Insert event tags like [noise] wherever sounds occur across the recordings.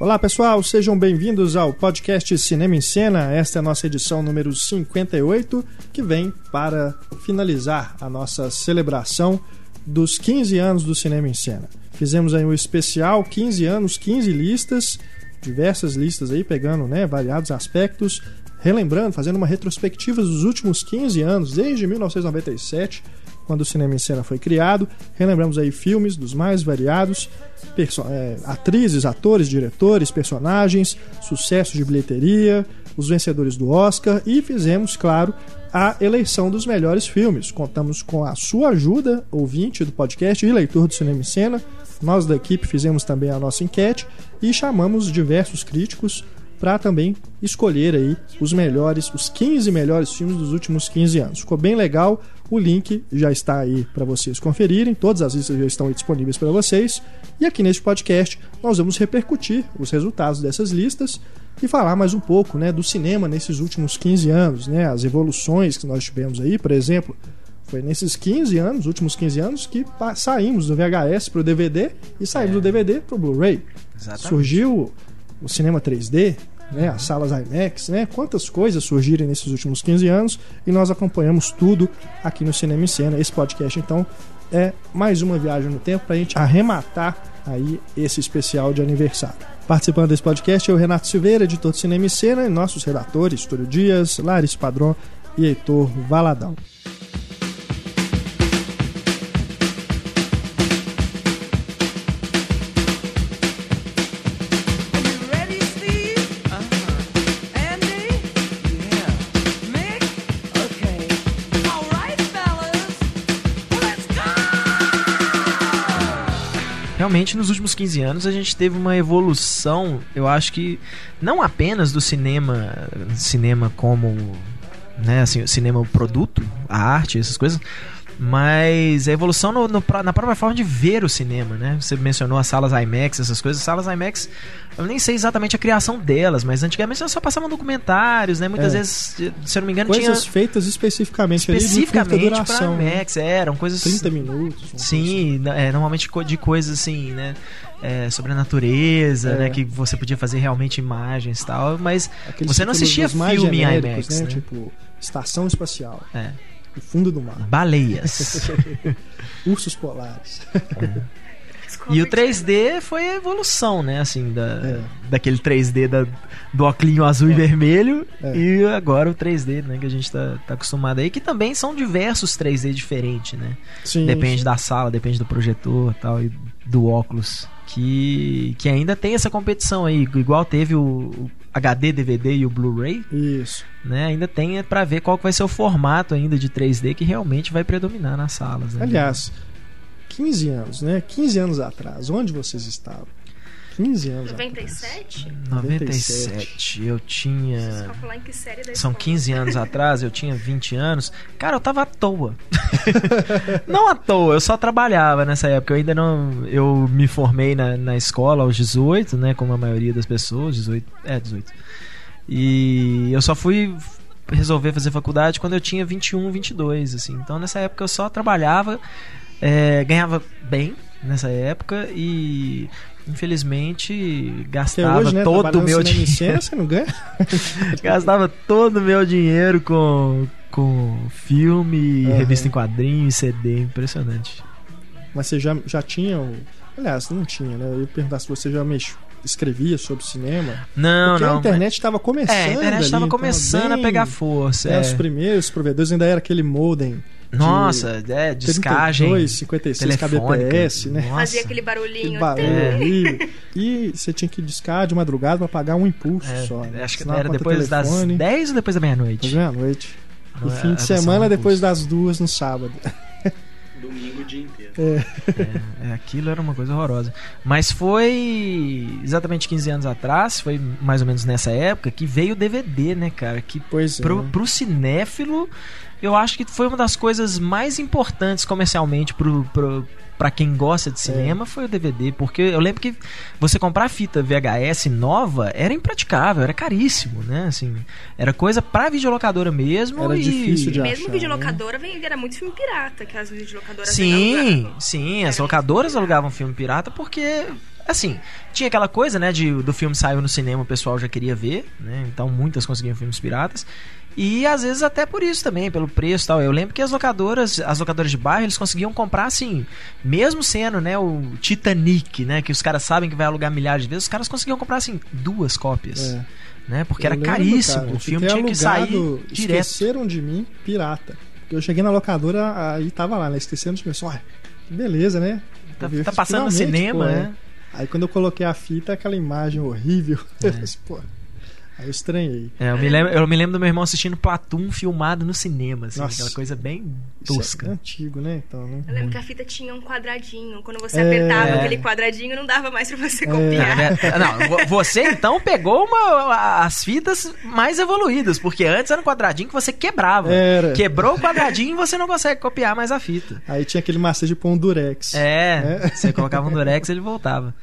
Olá pessoal, sejam bem-vindos ao podcast Cinema em Cena. Esta é a nossa edição número 58, que vem para finalizar a nossa celebração dos 15 anos do Cinema em Cena. Fizemos aí um especial 15 anos, 15 listas, diversas listas aí pegando, né, variados aspectos, relembrando, fazendo uma retrospectiva dos últimos 15 anos, desde 1997 quando o cinema em cena foi criado. Relembramos aí filmes dos mais variados, é, atrizes, atores, diretores, personagens, sucessos de bilheteria, os vencedores do Oscar e fizemos, claro, a eleição dos melhores filmes. Contamos com a sua ajuda, ouvinte do podcast e leitor do Cinema em Cena. Nós da equipe fizemos também a nossa enquete e chamamos diversos críticos para também escolher aí os melhores, os 15 melhores filmes dos últimos 15 anos. Ficou bem legal. O link já está aí para vocês conferirem, todas as listas já estão disponíveis para vocês. E aqui neste podcast nós vamos repercutir os resultados dessas listas e falar mais um pouco né, do cinema nesses últimos 15 anos, né, as evoluções que nós tivemos aí, por exemplo. Foi nesses 15 anos, últimos 15 anos, que saímos do VHS para o DVD e saímos é. do DVD para o Blu-ray. Surgiu o cinema 3D, né, as salas IMAX, né, quantas coisas surgiram nesses últimos 15 anos e nós acompanhamos tudo aqui no Cinema em Cena. Esse podcast, então, é mais uma viagem no tempo para a gente arrematar aí esse especial de aniversário. Participando desse podcast é o Renato Silveira, editor do Cinema em Cena, e nossos redatores, Túlio Dias, Larissa Padrão e Heitor Valadão. Nos últimos 15 anos a gente teve uma evolução, eu acho que não apenas do cinema, cinema como, né, assim, cinema produto, a arte, essas coisas, mas a evolução no, no, na própria forma de ver o cinema, né? Você mencionou as salas IMAX, essas coisas. As salas IMAX, eu nem sei exatamente a criação delas, mas antigamente elas só passavam documentários, né? Muitas é. vezes, se eu não me engano, coisas tinha... feitas especificamente especificamente para IMAX, né? eram coisas 30 minutos. Sim, assim. é, normalmente de coisas assim, né? É, sobre a natureza, é. né? Que você podia fazer realmente imagens e tal, mas Aqueles você não assistia filme em IMAX, né? né? Tipo, estação espacial. É. O fundo do mar. Baleias. [laughs] Ursos polares. É. E o 3D foi a evolução, né? Assim, da, é. daquele 3D da, do óculos azul é. e vermelho é. e agora o 3D, né? Que a gente tá, tá acostumado aí, que também são diversos 3D diferentes, né? Sim, depende sim. da sala, depende do projetor tal, e do óculos. Que, que ainda tem essa competição aí, igual teve o, HD, DVD e o Blu-ray. Isso. Né, ainda tem para ver qual vai ser o formato ainda de 3D que realmente vai predominar nas salas. Né? Aliás, 15 anos, né? 15 anos atrás, onde vocês estavam? 15 anos 97? Atrás. 97. Eu tinha. em que série da São 15 anos [laughs] atrás, eu tinha 20 anos. Cara, eu tava à toa. [laughs] não à toa, eu só trabalhava nessa época. Eu ainda não. Eu me formei na, na escola aos 18, né? Como a maioria das pessoas. 18. É, 18. E eu só fui resolver fazer faculdade quando eu tinha 21, 22, assim. Então nessa época eu só trabalhava, é, ganhava bem nessa época e Infelizmente, gastava hoje, né, todo o meu dinheiro. Você não ganha? [laughs] gastava todo o meu dinheiro com, com filme, uhum. revista em quadrinhos, CD. Impressionante. Mas você já, já tinha. Aliás, não tinha, né? Eu ia perguntar se você já mexeu escrevia sobre cinema. Não, Porque não. a internet estava começando. É, a internet estava começando bem, a pegar força. É, é. Os primeiros provedores ainda era aquele modem nossa, de é, descagem. 32, 56 kbps, né? Nossa. Fazia aquele barulhinho. Aquele barulho é. E você tinha que discar de madrugada para pagar um impulso é, só. Né? Acho que era depois das 10 ou depois da meia-noite? Da meia-noite. E é, fim de semana depois das duas no sábado. Domingo o dia inteiro. É. é. aquilo era uma coisa horrorosa. Mas foi exatamente 15 anos atrás, foi mais ou menos nessa época, que veio o DVD, né, cara? Que pois pro, é. pro cinéfilo eu acho que foi uma das coisas mais importantes comercialmente pro, pro, para quem gosta de cinema é. foi o DVD, porque eu lembro que você comprar fita VHS nova era impraticável, era caríssimo, né? Assim, era coisa para videolocadora mesmo era e difícil de mesmo achar, videolocadora né? era muito filme pirata, que as videolocadoras Sim, sim, as locadoras alugavam filme pirata porque assim, tinha aquela coisa, né, de, do filme saiu no cinema, o pessoal já queria ver, né? Então muitas conseguiam filmes piratas. E às vezes até por isso também, pelo preço e tal. Eu lembro que as locadoras, as locadoras de bairro, eles conseguiam comprar assim, mesmo sendo, né, o Titanic, né, que os caras sabem que vai alugar milhares de vezes, os caras conseguiam comprar assim duas cópias. É. Né? Porque Eu era lembro, caríssimo. cara, o filme tinha que sair alugado direto. Esqueceram de mim, pirata. Porque eu cheguei na locadora, aí tava lá, né? Esqueceram de mim. Só, "Ué, que beleza, né? Tá, tá passando no cinema, pô, é. Aí quando eu coloquei a fita, aquela imagem horrível. É. [laughs] Eu disse, pô, aí eu estranhei. É, eu, me lembro, eu me lembro do meu irmão assistindo Platum filmado no cinema, assim, Nossa. aquela coisa bem Isso é tosca. antigo, né? Então, né? Eu lembro que a fita tinha um quadradinho. Quando você É. apertava aquele quadradinho, não dava mais pra você É. copiar. Né? Não, vo- você então pegou uma, as fitas mais evoluídas, porque antes era um quadradinho que você quebrava. Era. Quebrou o quadradinho e você não consegue copiar mais a fita. Aí tinha aquele macete de pôr um durex. É, É. você colocava um durex e ele voltava.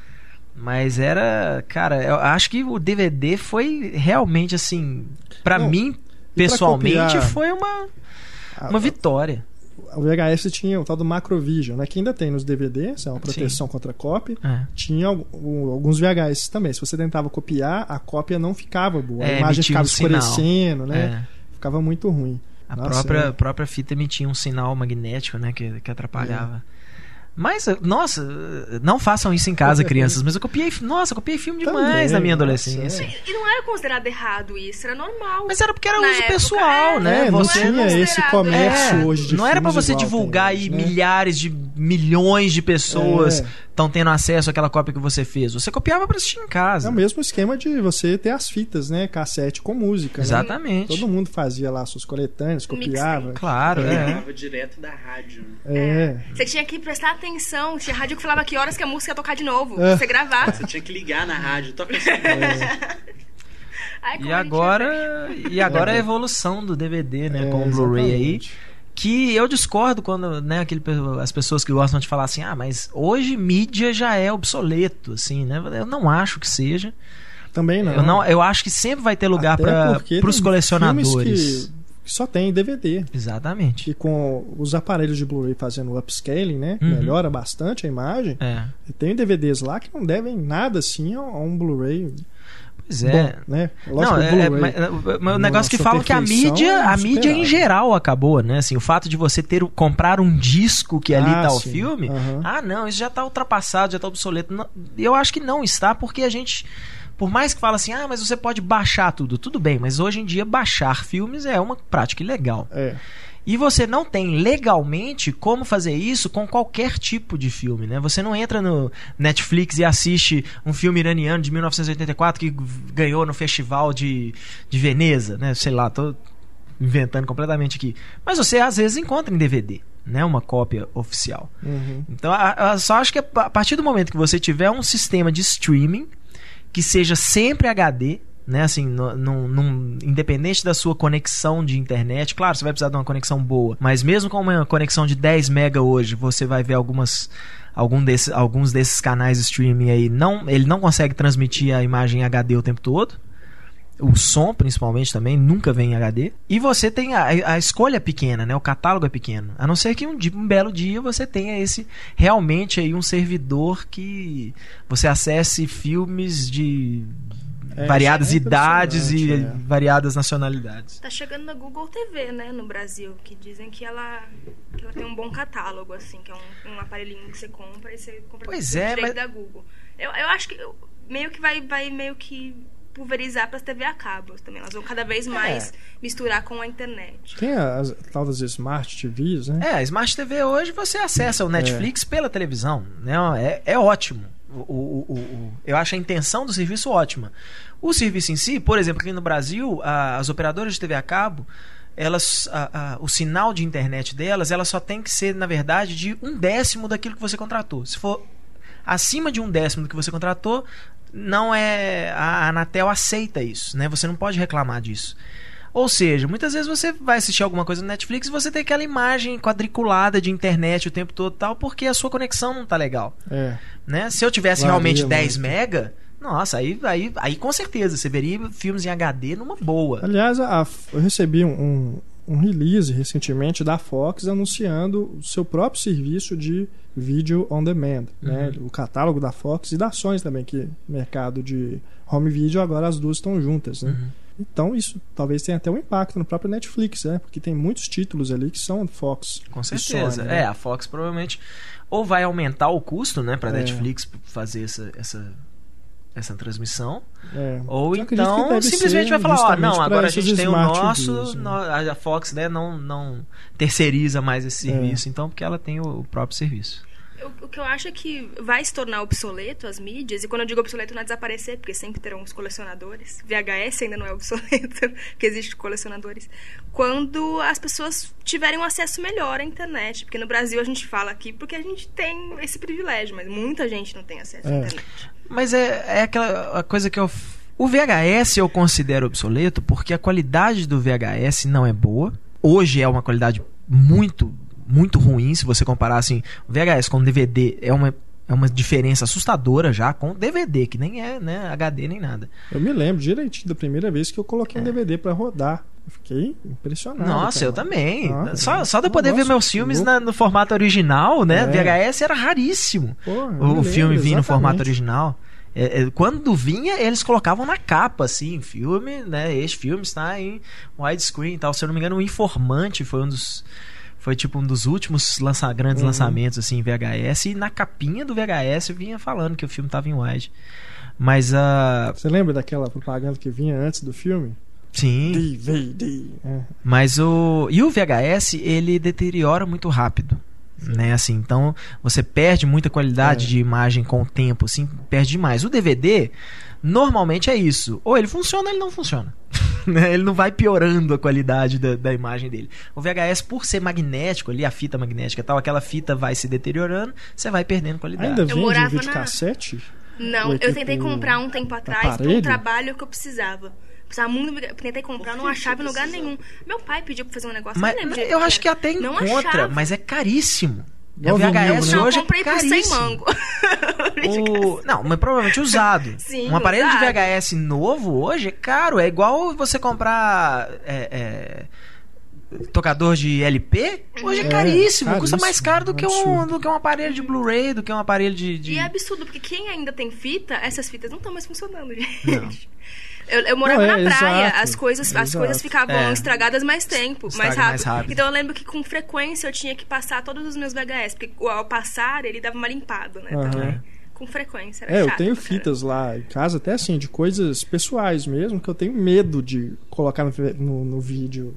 Mas era, cara, eu acho que o DVD foi realmente assim, Não, mim, pessoalmente, copiar- foi uma, A- uma vitória. O VHS tinha o tal do Macrovision, né? Que ainda tem nos DVDs, é uma proteção contra cópia. É. Tinha alguns VHS também. Se você tentava copiar, a cópia não ficava boa. A É, imagem emitia ficava um sinal. escurecendo, né? É. Ficava muito ruim. A Nossa, própria, é. própria fita emitia um sinal magnético, né? Que, que atrapalhava. Mas, nossa, não façam isso em casa, crianças. Mas eu copiei, nossa, eu copiei filme demais Também, na minha nossa, adolescência. é. E não era considerado errado isso, era normal. Mas era porque era Na uso época, pessoal, é, né? É, não Você era tinha esse comércio É, hoje de não era pra filmes você divulgar e hoje, né? milhares de milhões de pessoas É. estão tendo acesso àquela cópia que você fez. Você copiava pra assistir em É casa. o mesmo esquema de você ter as fitas, né? Cassete com música. né? Exatamente. Todo mundo fazia lá suas coletâneas, copiava. Claro, é. grava direto da rádio. É. Você tinha que prestar atenção. Tinha rádio que falava que horas que a música ia tocar de novo. É. Você gravar. Você tinha que ligar na rádio, toca essa [laughs] Ai, como E a gente agora, e agora a evolução do DVD, né, É, com o Blu-ray aí. Que eu discordo quando, né, aquele, as pessoas que gostam de falar assim, ah, mas hoje mídia já é obsoleto, assim, né? Eu não acho que seja. Também não. Eu, não, eu acho que sempre vai ter lugar para os colecionadores. Que, que só tem DVD. Exatamente. E com os aparelhos de Blu-ray fazendo o upscaling, né? Uhum. Melhora bastante a imagem. É. Tem DVDs lá que não devem nada assim a um Blu-ray Pois é. bom, né? Não, que o é, é, Blu-ray- mas, é, mas o negócio que sua falam que a mídia, é a mídia em geral acabou, né? Assim, o fato de você ter o- comprar um disco que ali Ah, tá o sim. filme, Aham. ah, não, isso já tá ultrapassado, já tá obsoleto. Não, eu acho que não está, porque a gente por mais que fala assim, ah, mas você pode baixar tudo, tudo bem, mas hoje em dia baixar filmes é uma prática ilegal. É. E você não tem legalmente como fazer isso com qualquer tipo de filme, né? Você não entra no Netflix e assiste um filme iraniano de 1984 que ganhou no festival de, de Veneza, né? Sei lá, tô inventando completamente aqui. Mas você às vezes encontra em DVD, né? Uma cópia oficial. Uhum. Então, a- a- só acho que a a partir do momento que você tiver um sistema de streaming que seja sempre HD, né? Assim, no- independente da sua conexão de internet, claro, você vai precisar de uma conexão boa, mas mesmo com uma conexão de 10 mega hoje, você vai ver algumas algum desses, alguns desses canais de streaming aí não, ele não consegue transmitir a imagem em HD o tempo todo. O som, principalmente, também nunca vem em HD. E você tem a, a escolha é pequena, né? O catálogo é pequeno. A não ser que um, um belo dia você tenha esse realmente aí um servidor que você acesse filmes de É, variadas é idades e é. variadas nacionalidades. Tá chegando na Google TV, né, no Brasil, que dizem que ela, que ela tem um bom catálogo, assim, que é um, um aparelhinho que você compra e você compra Pois é, mas- da Google. Eu, eu acho que eu- meio que vai, vai meio que pulverizar pras TV a cabo também. Elas vão cada vez É. mais misturar com a internet. Tem as tal das Smart TVs, né? É, a Smart TV hoje você acessa o Netflix pela televisão, né? É, é ótimo. O, o- o- o- eu acho a intenção do serviço ótima. O serviço em si, por exemplo, aqui no Brasil, a- as operadoras de TV a cabo, elas, a- a- o sinal de internet delas, ela só tem que ser, na verdade, de um décimo daquilo que você contratou. Se for acima de um décimo do que você contratou, não é a Anatel aceita isso, né? Você não pode reclamar disso. Ou seja, muitas vezes você vai assistir alguma coisa no Netflix e você tem aquela imagem quadriculada de internet o tempo todo e tal, porque a sua conexão não tá legal, É. né? Se eu tivesse realmente 10 muito. mega, nossa, aí, aí, aí com certeza você veria filmes em HD numa boa. Aliás, a- eu recebi um, um- um release recentemente da Fox anunciando o seu próprio serviço de vídeo on demand, né? Uhum. O catálogo da Fox e da Sony também, que mercado de home video agora as duas estão juntas, né? Uhum. Então isso talvez tenha até um impacto no próprio Netflix, né? Porque tem muitos títulos ali que são Fox. Com certeza. Sony, né? É, a Fox provavelmente ou vai aumentar o custo, né, pra É. Netflix fazer essa, essa, essa transmissão, É. ou Eu então simplesmente vai falar, ó, não, agora a gente tem o nosso, né? a Fox, né, não, não terceiriza mais esse É. serviço, então, porque ela tem o próprio serviço. O, o que eu acho é que vai se tornar obsoleto as mídias, e quando eu digo obsoleto não é desaparecer, porque sempre terão os colecionadores. VHS ainda não é obsoleto, [laughs] porque existe colecionadores. Quando as pessoas tiverem um acesso melhor à internet. Porque no Brasil a gente fala aqui porque a gente tem esse privilégio, mas muita gente não tem acesso à É. internet. Mas é, é aquela a coisa que eu. O VHS eu considero obsoleto porque a qualidade do VHS não é boa. Hoje é uma qualidade muito, muito ruim. Se você comparar assim, VHS com DVD é uma, é uma diferença assustadora já com DVD, que nem é né, HD nem nada. Eu me lembro direitinho da primeira vez que eu coloquei um DVD pra rodar. Eu fiquei impressionado. É. Nossa, eu cara. também. Ah, só, só de eu poder ver nossa, meus filmes na- no formato original, né? É. VHS era raríssimo. Porra, eu o lembro, filme vinha no formato original. É, é, quando vinha, eles colocavam na capa, assim, filme, né? Este filme está em widescreen e tal. Se eu não me engano, o Informante foi um dos. Foi tipo um dos últimos lança, grandes Uhum. lançamentos, assim, em VHS. E na capinha do VHS vinha falando que o filme estava em wide. Mas a. Você lembra daquela propaganda que vinha antes do filme? sim. DVD. É. Mas o. E o VHS, ele deteriora muito rápido. Né, assim, então você perde muita qualidade É. de imagem com o tempo, assim, perde demais. O DVD, normalmente é isso. Ou ele funciona ou ele não funciona. [laughs] [laughs] Né, ele não vai piorando a qualidade da, da imagem dele. O VHS, por ser magnético ali, a fita magnética e tal, aquela fita vai se deteriorando, você vai perdendo qualidade. Ainda Eu vende morava vídeo na- cassete? Não, é eu tipo tentei comprar um tempo atrás para um trabalho que eu precisava. Precisava muito, eu tentei comprar, não achava em lugar nenhum. Meu pai pediu pra fazer um negócio, Mas não lembro direito eu o acho que até Não encontra, mas é caríssimo. Vinil, VHS né? Não, hoje eu comprei é por 100 caríssimo. mango. [laughs] O... Não, mas provavelmente usado. [laughs] Sim, um aparelho usado. de VHS novo hoje é caro. É igual você comprar é, é, tocador de LP. Hoje é, É, caríssimo. Custa caríssimo, mais caro do que, um, do que um aparelho de Blu-ray, do que um aparelho de. de- E é absurdo, porque quem ainda tem fita, essas fitas não estão mais funcionando, [laughs] gente. Eu, eu morava Não, é, na praia, exato, as coisas, as exato. coisas ficavam É. estragadas mais tempo, mais rápido. mais rápido. Então eu lembro que com frequência eu tinha que passar todos os meus VHS, porque ao passar ele dava uma limpada, né? Também. Com frequência, era É, eu chato tenho pra caramba. fitas lá em casa, até assim, de coisas pessoais mesmo, que eu tenho medo de colocar no, no, no vídeo.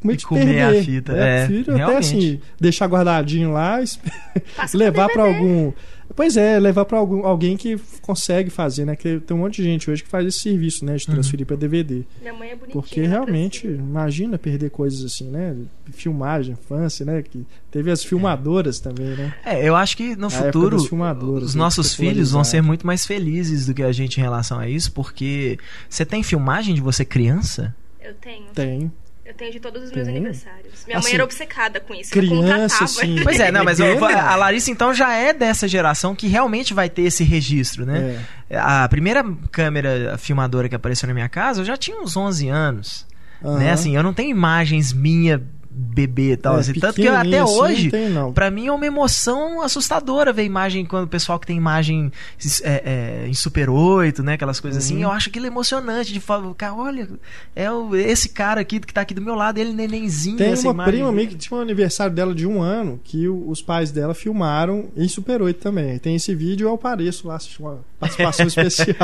Com medo E de comer perder. a fita, né? é, Prefiro até realmente. assim, deixar guardadinho lá, [laughs] levar pra DVD. algum. Pois é, levar pra algum, alguém que consegue fazer, né? Que tem um monte de gente hoje que faz esse serviço, né? De Uhum. transferir pra DVD. Minha mãe é bonitinha. Porque realmente, imagina perder coisas assim, né? Filmagem, infância, né? Que teve as filmadoras também, né? É, eu acho que no A futuro os né, nossos filhos vão ser muito mais felizes do que a gente em relação a isso, porque você tem filmagem de você criança? Eu tenho. Tem. Tenho de todos os meus Tem. aniversários. Minha Assim, mãe era obcecada com isso. criança, assim, [laughs] Pois é, não, mas eu- a Larissa então já é dessa geração que realmente vai ter esse registro, né? É. A primeira câmera filmadora que apareceu na minha casa, eu já tinha uns 11 anos, Aham. né? Assim, eu não tenho imagens minha bebê e tal, É, assim, tanto que até assim, hoje. Pra mim é uma emoção assustadora ver imagem quando o pessoal que tem imagem é, é, em Super 8, né? Aquelas coisas Uhum. assim. Eu acho aquilo emocionante de falar, cara, olha, é o, esse cara aqui que tá aqui do meu lado, ele nenenzinho. Tem essa uma imagem prima minha que tinha um aniversário dela de um ano que o- os pais dela filmaram em Super 8 também. Tem esse vídeo eu apareço lá, assisti uma participação [laughs] especial.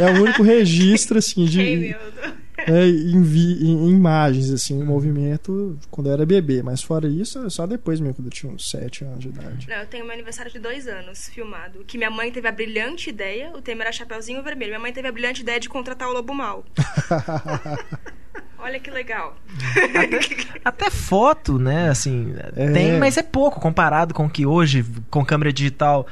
É o único registro, assim, de meu Deus. [laughs] é, em, vi- em- em imagens, assim, em movimento quando eu era bebê. Mas fora isso, é só depois mesmo, quando eu tinha uns 7 anos de idade. Não, eu tenho meu aniversário de dois anos filmado. Que minha mãe teve a brilhante ideia, o tema era Chapeuzinho Vermelho. Minha mãe teve a brilhante ideia de contratar o Lobo Mal. [laughs] Olha que legal. Até foto, né? Assim, É. tem, mas é pouco comparado com o que hoje, com câmera digital.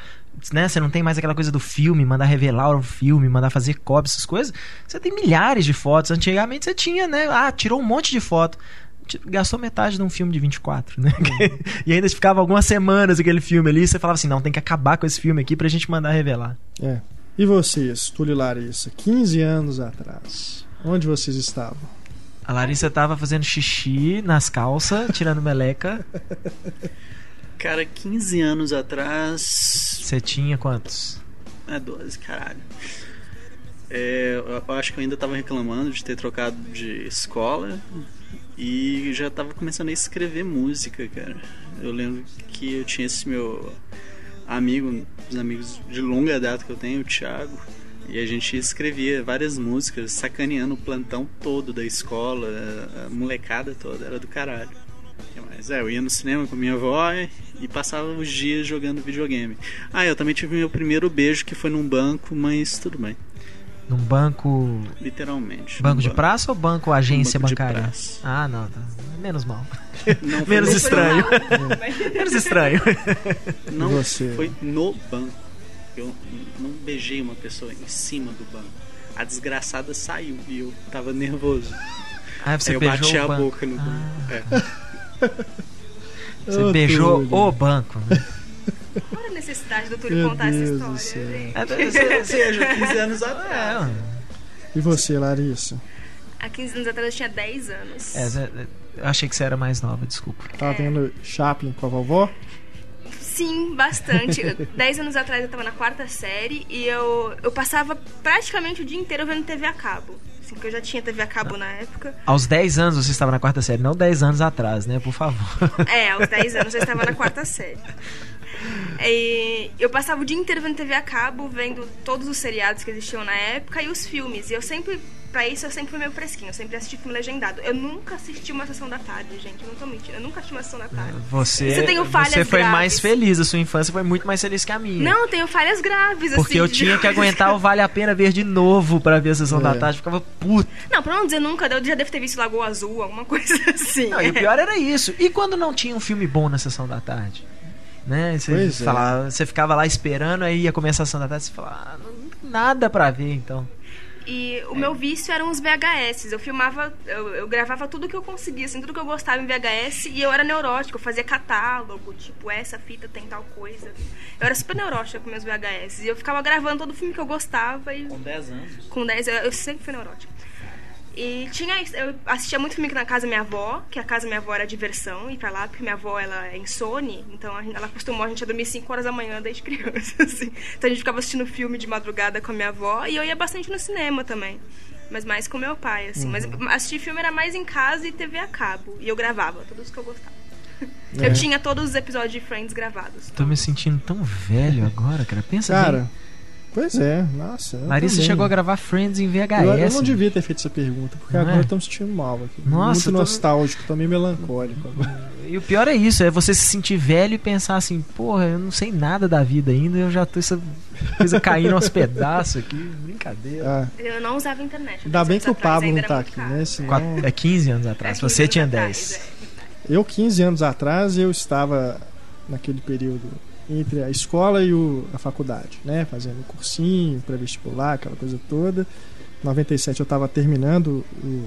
Né? Você não tem mais aquela coisa do filme, mandar revelar o filme, mandar fazer cópia, essas coisas. Você tem milhares de fotos. Antigamente você tinha, né? Ah, tirou um monte de foto. Gastou metade de um filme de 24, né? [laughs] e ainda ficava algumas semanas aquele filme ali. E você falava assim: não, tem que acabar com esse filme aqui pra gente mandar revelar. É. E vocês, Túlio e Larissa, 15 anos atrás, onde vocês estavam? A Larissa tava fazendo xixi nas calças, tirando meleca. [laughs] Cara, 15 anos atrás. Você tinha quantos? É, 12, caralho. É, eu acho que eu ainda tava reclamando de ter trocado de escola e já tava começando a escrever música, cara. Eu lembro que eu tinha esse meu amigo, os amigos de longa data que eu tenho, o Thiago, e a gente escrevia várias músicas sacaneando o plantão todo da escola, a molecada toda, era do caralho. Mas é, eu ia no cinema com minha avó e passava os dias jogando videogame. Ah, eu também tive meu primeiro beijo que foi num banco, mas tudo bem. Num banco. Literalmente. Banco de banco. praça ou banco agência um banco bancária? Ah, não, tá. menos mal. Não, [laughs] menos estranho. [laughs] menos estranho. Não Você? foi no banco. Eu não beijei uma pessoa em cima do banco. A desgraçada saiu e eu tava nervoso. Ah, você Aí eu bati o a banco. boca no Ah. banco. É. [laughs] Você Ô, beijou Túlio. o banco, né? Qual a necessidade do Túlio Meu contar essa Deus do história, gente? É, seja, 15 anos [laughs] É, atrás. E você, Larissa? Há 15 anos atrás eu tinha 10 anos. é, eu achei que você era mais nova, desculpa. Tava vendo Chaplin com a vovó? Sim, bastante. [laughs] Dez anos atrás eu tava na quarta série e eu, eu passava praticamente o dia inteiro vendo TV a cabo. Assim, que eu já tinha TV a cabo na época. Aos 10 anos você estava na quarta série, não 10 anos atrás, né? Por favor. [laughs] É, aos 10 anos eu estava na quarta série. E eu passava o dia inteiro vendo TV a cabo, vendo todos os seriados que existiam na época e os filmes. E eu sempre, pra isso, eu sempre fui meio fresquinho. Eu sempre assisti filme legendado. Eu nunca assisti uma sessão da tarde, gente. Eu não tô mentindo. Eu nunca assisti uma sessão da tarde. Você, Você tem falhas você foi graves. mais feliz, a sua infância foi muito mais feliz que a minha. Não, eu tenho falhas graves, Porque assim. eu de tinha que [laughs] aguentar o Vale a Pena ver de novo pra ver a sessão É. da tarde. Ficava puto. Não, pra não dizer nunca, eu já devo ter visto Lagoa Azul, alguma coisa [laughs] assim. Não, e o pior era isso. E quando não tinha um filme bom na sessão da tarde? Né? Você, é. falava, você ficava lá esperando, aí ia começar a sessão da tarde e você falava, ah, não tem nada pra ver então. E o meu vício eram os VHS. Eu filmava, eu, eu gravava tudo que eu conseguia, assim, tudo que eu gostava em VHS. E eu era neurótica, eu fazia catálogo, tipo, essa fita tem tal coisa. Eu era super neurótica com meus VHS. E eu ficava gravando todo filme que eu gostava e Com 10 anos. com 10 eu, eu sempre fui neurótica. E tinha isso, eu assistia muito filme na casa da minha avó, que a casa da minha avó era diversão, ir pra lá, porque minha avó ela é insone, então a gente- ela acostumou a gente a dormir 5 horas da manhã desde [laughs] criança, assim. Então a gente ficava assistindo filme de madrugada com a minha avó e eu ia bastante no cinema também. Mas mais com meu pai, assim. Mas assistir filme era mais em casa e TV a cabo. E eu gravava todos que eu gostava. [laughs] É. Eu tinha todos os episódios de Friends gravados. Tô me sentindo tão velho agora, cara. Pensa Cara, bem. Pois é, nossa. Larissa também. chegou a gravar Friends em VHS. Eu, eu não devia ter feito essa pergunta, porque Não agora é? eu tô me sentindo mal aqui. Nossa, Muito tô- nostálgico, tô meio melancólico agora. E o pior é isso, é você se sentir velho e pensar assim, porra, eu não sei nada da vida ainda, eu já tô essa coisa caindo aos pedaços aqui. Brincadeira. Ah, Eu não usava internet. ainda bem que o Pablo não tá aqui, caro. né? Senão, Quatro- é 15 anos atrás, É, você 15 tinha anos 10. atrás, é. Eu, 15 anos atrás, eu estava naquele período entre a escola e o- a faculdade, né? Fazendo cursinho, pré-vestibular, aquela coisa toda. Em 97 eu estava terminando o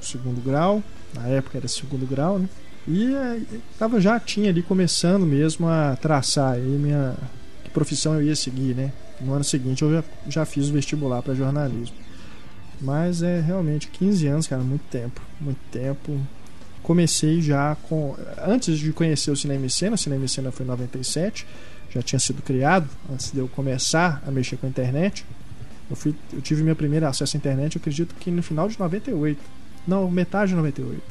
segundo grau, na época era segundo grau, né? E eh, tava, já tinha ali começando mesmo a traçar aí minha que profissão eu ia seguir, né? No ano seguinte eu já, já fiz o vestibular para jornalismo. Mas é realmente 15 anos, cara, muito tempo, muito tempo comecei já com. Antes de conhecer o Cinema em Cena, o Cinema em Cena foi em 97, já tinha sido criado, antes de eu começar a mexer com a internet. Eu, fui, eu tive meu primeiro acesso à internet, eu acredito que no final de 98. Não, metade de 98.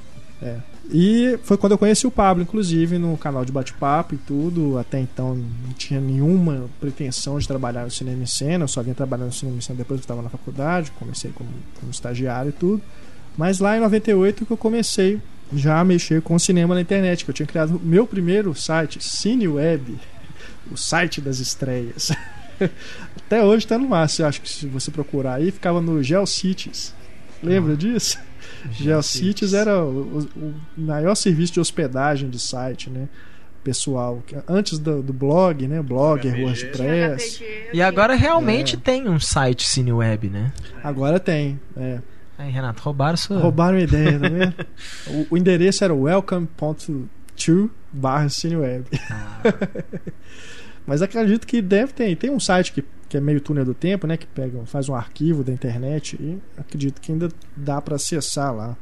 É. E foi quando eu conheci o Pablo, inclusive, no canal de bate-papo e tudo. Até então não tinha nenhuma pretensão de trabalhar no cinema em cena, eu só vinha trabalhar no cinema em cena depois que estava na faculdade, comecei como, como estagiário e tudo. Mas lá em 98 que eu comecei já mexer com cinema na internet, que eu tinha criado o meu primeiro site, CineWeb, [laughs] o site das estreias. [laughs] Até hoje está no máximo, eu acho que se você procurar aí, ficava no GeoCities. Lembra disso? [laughs] GeoCities era o, o- o maior serviço de hospedagem de site, né? Pessoal, que antes do, do blog, né? Blogger. WordPress. E agora realmente É. tem um site Cineweb, né? Agora tem. É. Aí, Renato, roubaram sua. Roubaram a ideia, tá vendo? [laughs] o, o endereço era welcome.to barra cineweb. Ah, [laughs] Mas acredito que deve ter. Tem um site que, que é meio túnel do tempo, né? Que pega, faz um arquivo da internet e acredito que ainda dá para acessar lá.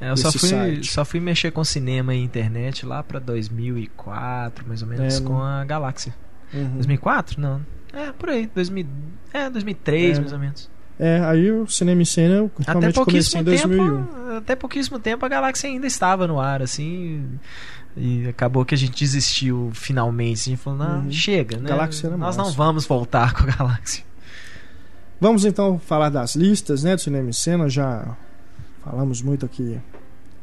É, eu só fui, só fui mexer com cinema e internet lá para 2004, mais ou menos, é, com não... a Galáxia. Uhum. 2004? Não. É, por aí. 2000, é, 2003, é. mais ou menos. É, aí o cinema em cena realmente começou em 2001. Tempo, até pouquíssimo tempo a Galáxia ainda estava no ar, assim. E acabou que a gente desistiu finalmente. A gente falou, não, uhum. chega, né? Galáxia era Nós massa. não vamos voltar com a Galáxia. Vamos então falar das listas, né, do cinema em cena. Já falamos muito aqui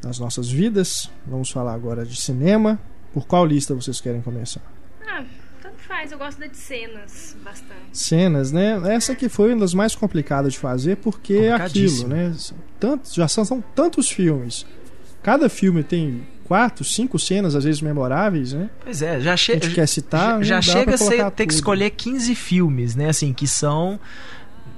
das nossas vidas. Vamos falar agora de cinema. Por qual lista vocês querem começar? Ah, faz. Eu gosto de cenas bastante. Cenas, né? Essa que foi uma das mais complicadas de fazer porque é aquilo, né? Tantos, já são, são tantos filmes. Cada filme tem quatro, cinco cenas, às vezes memoráveis, né? Pois é, já chega. A gente quer citar. Já, já chega a ser, ter que escolher 15 filmes, né? Assim, que são.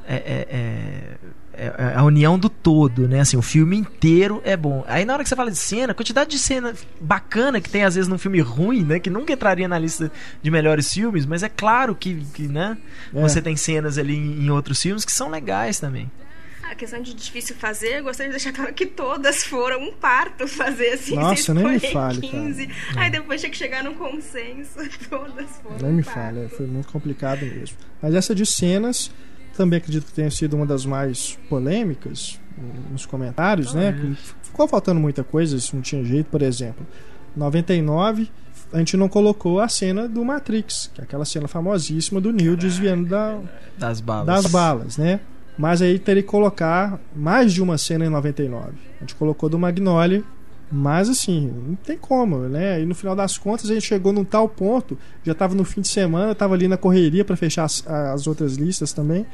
É, é, é, é, a união do todo, né? Assim, o filme inteiro é bom. Aí na hora que você fala de cena, a quantidade de cena bacana que tem às vezes num filme ruim, né? Que nunca entraria na lista de melhores filmes, mas é claro que, que né? É. Você tem cenas ali em, em outros filmes que são legais também a questão de difícil fazer, eu gostaria de deixar claro que todas foram um parto fazer assim. Nossa, nem me fale, 15. Cara. Aí depois tinha que chegar num consenso. [laughs] Todas foram. Nem um me fale, foi muito complicado mesmo. Mas essa de cenas, também acredito que tenha sido uma das mais polêmicas nos comentários, né? Ficou faltando muita coisa, isso não tinha jeito, por exemplo. 99 a gente não colocou a cena do Matrix, que é aquela cena famosíssima do Neo desviando da, das balas. Das balas, né? Mas aí teria que colocar mais de uma cena em 99. A gente colocou do Magnolia, mas assim, não tem como, né? E no final das contas a gente chegou num tal ponto, já estava no fim de semana, estava ali na correria para fechar as, as, outras listas também.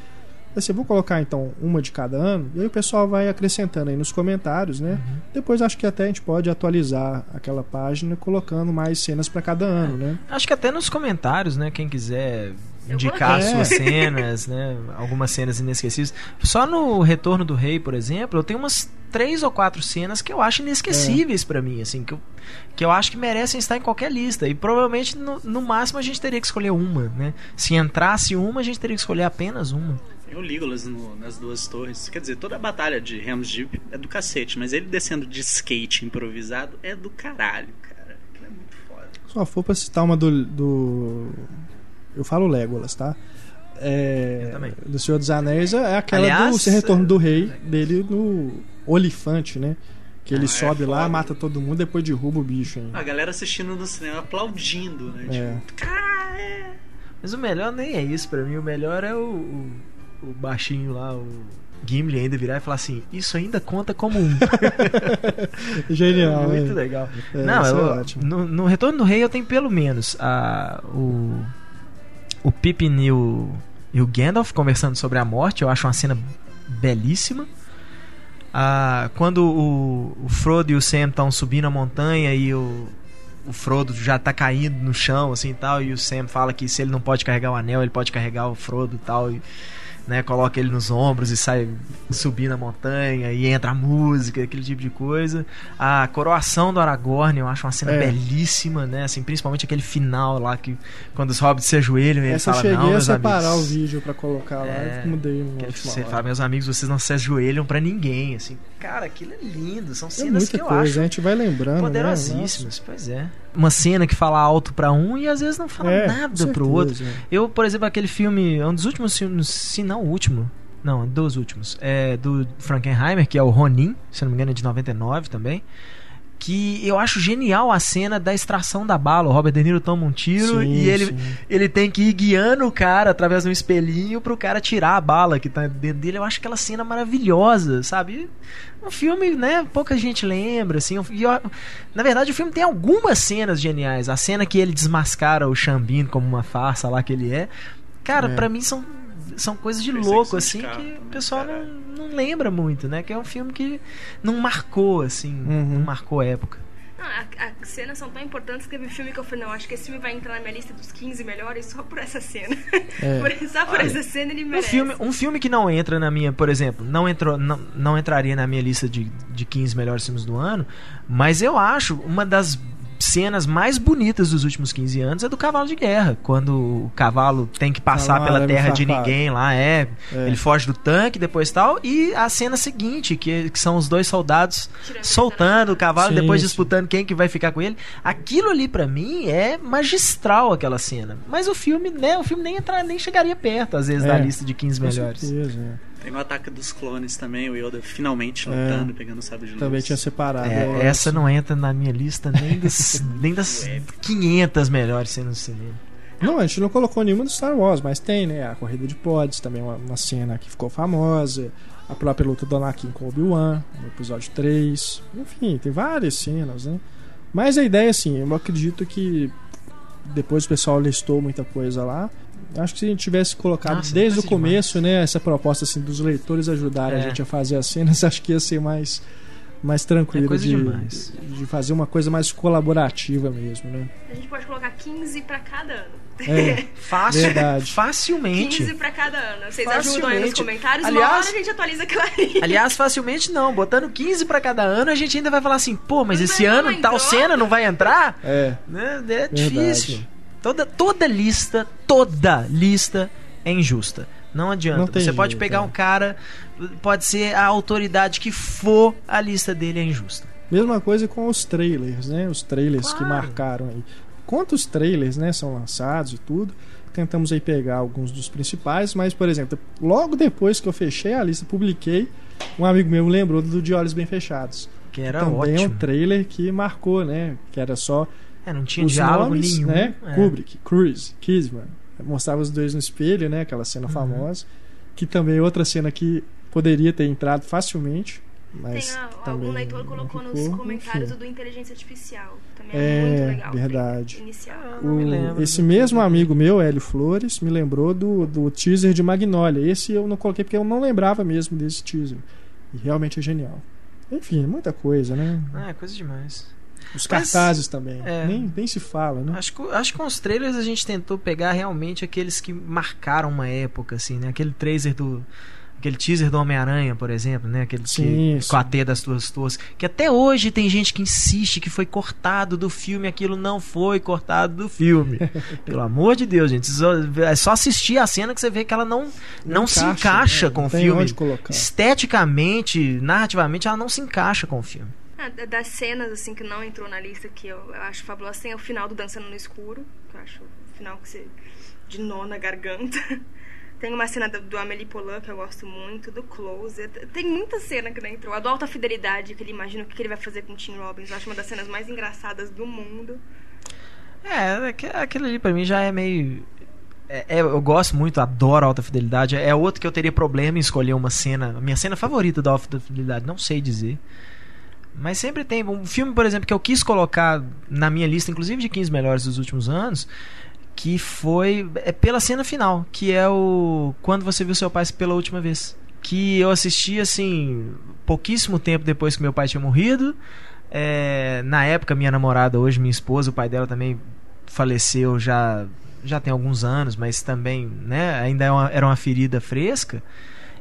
Eu assim, vou colocar então uma de cada ano, e aí o pessoal vai acrescentando aí nos comentários, né? Uhum. Depois acho que até a gente pode atualizar aquela página colocando mais cenas para cada ano, né? Acho que até nos comentários, né? Quem quiser indicar é. suas cenas, né? Algumas cenas inesquecíveis. Só no Retorno do Rei, por exemplo, eu tenho umas três ou quatro cenas que eu acho inesquecíveis é. para mim, assim, que eu, que eu acho que merecem estar em qualquer lista. E provavelmente, no, no máximo, a gente teria que escolher uma, né? Se entrasse uma, a gente teria que escolher apenas uma. Tem o Legolas no, nas duas torres. Quer dizer, toda a batalha de Helm's Deep é do cacete, mas ele descendo de skate improvisado é do caralho, cara. Aquilo é muito foda. Só for pra citar uma do, do eu falo Legolas, tá? É, do Senhor dos Anéis é aquela Aliás, do Retorno do Rei dele no Olifante, né? Que ele ah, é sobe é lá, mata todo mundo, depois derruba o bicho. Hein? A galera assistindo no cinema aplaudindo, né? É. Tipo, é. Mas o melhor nem é isso pra mim. O melhor é o, o, o baixinho lá, o Gimli ainda virar e falar assim: Isso ainda conta como um. [laughs] Genial. É muito legal. Não, eu, no, no, Retorno do Rei eu tenho pelo menos a, o o Pippin e o, e o Gandalf conversando sobre a morte. Eu acho uma cena belíssima. Ah, quando o, o, Frodo e o Sam estão subindo a montanha e o, o Frodo já tá caindo no chão, assim e tal, e o Sam fala que se ele não pode carregar o anel, ele pode carregar o Frodo e tal. E né? Coloca ele nos ombros e sai subindo a montanha e entra a música, aquele tipo de coisa. A coroação do Aragorn, eu acho uma cena é. belíssima, né? Assim, principalmente aquele final lá que quando os hobbits se ajoelham e ele fala, eu cheguei não, a separar amigos, o vídeo para colocar lá é, e mudei Você fala, meus amigos, vocês não se ajoelham para ninguém, assim. Cara, aquilo é lindo, são é cenas é que eu coisa, acho a gente vai lembrando, né? poderosíssimas, né? pois é. Uma cena que fala alto para um e às vezes não fala é, nada pro outro. Eu, por exemplo, aquele filme, é um dos últimos filmes, se não o último, não, dos últimos. É do Frankenheimer, que é o Ronin, se não me engano é de 99 também. Que eu acho genial a cena da extração da bala. O Robert De Niro toma um tiro sim, e ele, ele tem que ir guiando o cara através de um espelhinho pro cara tirar a bala que tá dentro dele. Eu acho aquela cena maravilhosa, sabe? Um filme, né? Pouca gente lembra, assim. E eu, na verdade, o filme tem algumas cenas geniais. A cena que ele desmascara o Xambin como uma farsa lá que ele é. Cara, é. para mim são são coisas de louco, assim, que o pessoal não, não lembra muito, né? Que é um filme que não marcou, assim, uhum. não marcou época. As cenas são tão importantes que teve filme que eu falei, não, acho que esse filme vai entrar na minha lista dos 15 melhores só por essa cena. É. [laughs] por, só por Olha, essa cena ele merece. Um filme, um filme que não entra na minha, por exemplo, não, entrou, não, não entraria na minha lista de, de 15 melhores filmes do ano, mas eu acho uma das cenas mais bonitas dos últimos 15 anos é do cavalo de guerra. Quando o cavalo tem que passar pela terra de ninguém lá, é, é, Ele foge do tanque, depois tal. E a cena seguinte, que, que são os dois soldados Tirando soltando o cavalo, sim, depois disputando quem que vai ficar com ele. Aquilo ali para mim é magistral aquela cena. Mas o filme, né? O filme nem, entra, nem chegaria perto, às vezes, é, da lista de 15 melhores. Certeza, é. Tem o ataque dos clones também, o Yoda finalmente lutando, é, pegando o sabre de luz. Também tinha separado. É, essa não entra na minha lista nem [laughs] das, nem das 500 melhores cenas do cinema. Não, a gente não colocou nenhuma do Star Wars, mas tem, né? A corrida de pods, também uma, uma cena que ficou famosa. A própria luta do Anakin com Obi-Wan, no episódio 3. Enfim, tem várias cenas, né? Mas a ideia, assim, eu acredito que depois o pessoal listou muita coisa lá. Acho que se a gente tivesse colocado Nossa, desde o começo, demais. né, essa proposta assim dos leitores ajudarem é. a gente a fazer as cenas, [laughs] acho que ia ser mais mais tranquilo é de, de fazer uma coisa mais colaborativa mesmo, né? A gente pode colocar 15 para cada ano. É, [laughs] fácil, verdade. facilmente. 15 para cada ano. Vocês ajudam aí nos comentários, aliás, uma hora a gente atualiza aquilo ali. Aliás, facilmente não. Botando 15 para cada ano, a gente ainda vai falar assim, pô, mas não esse ano tal cena não vai entrar? É. Né? É difícil. Toda, toda lista, toda lista é injusta. Não adianta. Não Você jeito, pode pegar é. um cara, pode ser a autoridade que for, a lista dele é injusta. Mesma coisa com os trailers, né? Os trailers claro. que marcaram aí. Quantos trailers, né, são lançados e tudo. Tentamos aí pegar alguns dos principais, mas, por exemplo, logo depois que eu fechei a lista, publiquei, um amigo meu lembrou do De Olhos Bem Fechados. Que era Também ótimo. é um trailer que marcou, né? Que era só é, não tinha os diálogo nomes, nenhum. Né? É. Kubrick, Cruise, Kisman. Mostrava os dois no espelho, né? Aquela cena uhum. famosa. Que também é outra cena que poderia ter entrado facilmente. Mas Tem a, também algum leitor colocou ficou, nos comentários enfim. do Inteligência Artificial. Também é, é muito legal. Verdade. Inicial. Ah, o, lembro, esse mesmo amigo meu, Hélio Flores, me lembrou do, do teaser de Magnolia. Esse eu não coloquei porque eu não lembrava mesmo desse teaser. E realmente é genial. Enfim, muita coisa, né? Ah, é coisa demais. Os cartazes Mas, também. É, nem, nem se fala, né? Acho que, acho que com os trailers a gente tentou pegar realmente aqueles que marcaram uma época, assim, né? Aquele trailer do. Aquele teaser do Homem-Aranha, por exemplo, né? Aquele sim, que, sim. com a T das tuas tuas. Que até hoje tem gente que insiste que foi cortado do filme, aquilo não foi cortado do filme. [laughs] Pelo amor de Deus, gente. É só assistir a cena que você vê que ela não, não, não se encaixa né? com o filme. Esteticamente, narrativamente, ela não se encaixa com o filme. Ah, das cenas, assim, que não entrou na lista, que eu, eu acho fabulosa, tem o final do Dançando no Escuro, que eu acho o final que você... de nó na garganta. [laughs] Tem uma cena do, do Amélie Poulain que eu gosto muito, do Close. Tem muita cena que não entrou. A do Alta Fidelidade, que ele imagina o que ele vai fazer com o Tim Robbins. Eu acho uma das cenas mais engraçadas do mundo. É, aquilo ali pra mim já é meio. É, é, eu gosto muito, adoro Alta Fidelidade. É outro que eu teria problema em escolher uma cena. A minha cena favorita da Alta Fidelidade, não sei dizer. Mas sempre tem. Um filme, por exemplo, que eu quis colocar na minha lista, inclusive de 15 melhores dos últimos anos, que foi é pela cena final, que é o Quando Você Viu Seu Pai pela última vez. Que eu assisti, assim, pouquíssimo tempo depois que meu pai tinha morrido. É, na época, minha namorada, hoje minha esposa, o pai dela também faleceu já, já tem alguns anos, mas também né, ainda é uma, era uma ferida fresca.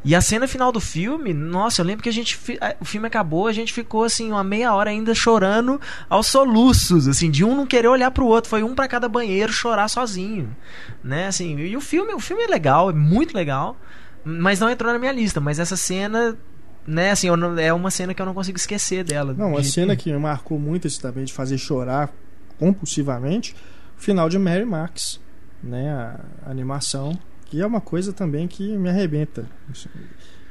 E a cena final do filme, nossa, eu lembro que a gente o filme acabou, a gente ficou assim uma meia hora ainda chorando aos soluços, assim, de um não querer olhar pro outro, foi um para cada banheiro chorar sozinho, né? Assim, e o filme, o filme é legal, é muito legal, mas não entrou na minha lista, mas essa cena né, assim, não, é uma cena que eu não consigo esquecer dela. Não, uma cena que me marcou muito esse também de fazer chorar compulsivamente, o final de Mary Max, né, a animação que é uma coisa também que me arrebenta.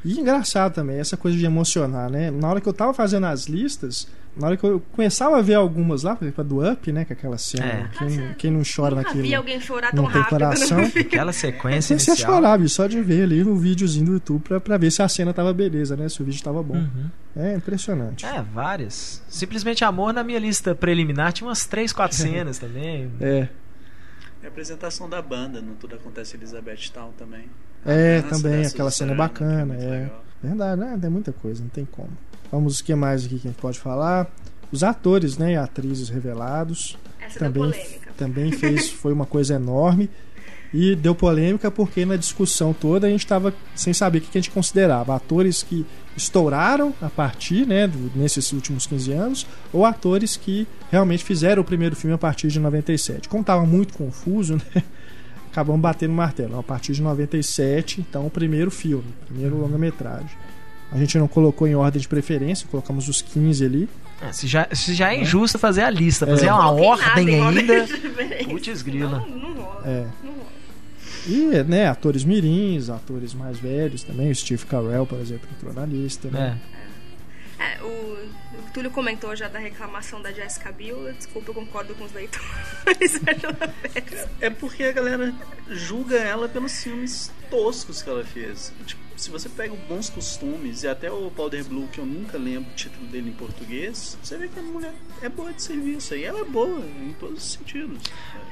E engraçado também, essa coisa de emocionar, né? Na hora que eu tava fazendo as listas, na hora que eu começava a ver algumas lá, por exemplo, a do Up, né? Com aquela cena. É. Quem, quem, não chora naquilo. Vi alguém chorar tão não tem coração. Aquela sequência Você inicial. chorar, só de ver ali no videozinho do YouTube pra, pra ver se a cena tava beleza, né? Se o vídeo tava bom. Uhum. É impressionante. É, várias. Simplesmente Amor na minha lista preliminar tinha umas 3, 4 [laughs] cenas também. É. E a apresentação da banda no Tudo Acontece Elizabeth Town também. É, também, aquela cena é bacana. É, é. Verdade, né? Tem muita coisa, não tem como. Vamos, o que mais aqui que a gente pode falar? Os atores, né, e atrizes revelados. Essa também, também fez, foi uma coisa enorme. E deu polêmica porque na discussão toda a gente estava sem saber o que a gente considerava. Atores que estouraram a partir, né, nesses últimos 15 anos, ou atores que realmente fizeram o primeiro filme a partir de 97. Como estava muito confuso, [laughs] né, acabamos batendo o martelo. A partir de 97, então, o primeiro filme, o primeiro longa-metragem. A gente não colocou em ordem de preferência, colocamos os 15 ali. É, se, já, se já é, é. injusto fazer a lista, fazer é. uma ordem ainda. Putz, grila. Não, não rola. É. Não rola. E, né, atores mirins, atores mais velhos também. O Steve Carell, por exemplo, entrou na lista. Né? É. é o, o Túlio comentou já da reclamação da Jessica Biel. Desculpa, eu concordo com os leitores. [laughs] é porque a galera julga ela pelos filmes toscos que ela fez. Tipo, se você pega o Bons Costumes e até o Powder Blue, que eu nunca lembro o título dele em português, você vê que a mulher é boa de serviço. E ela é boa em todos os sentidos.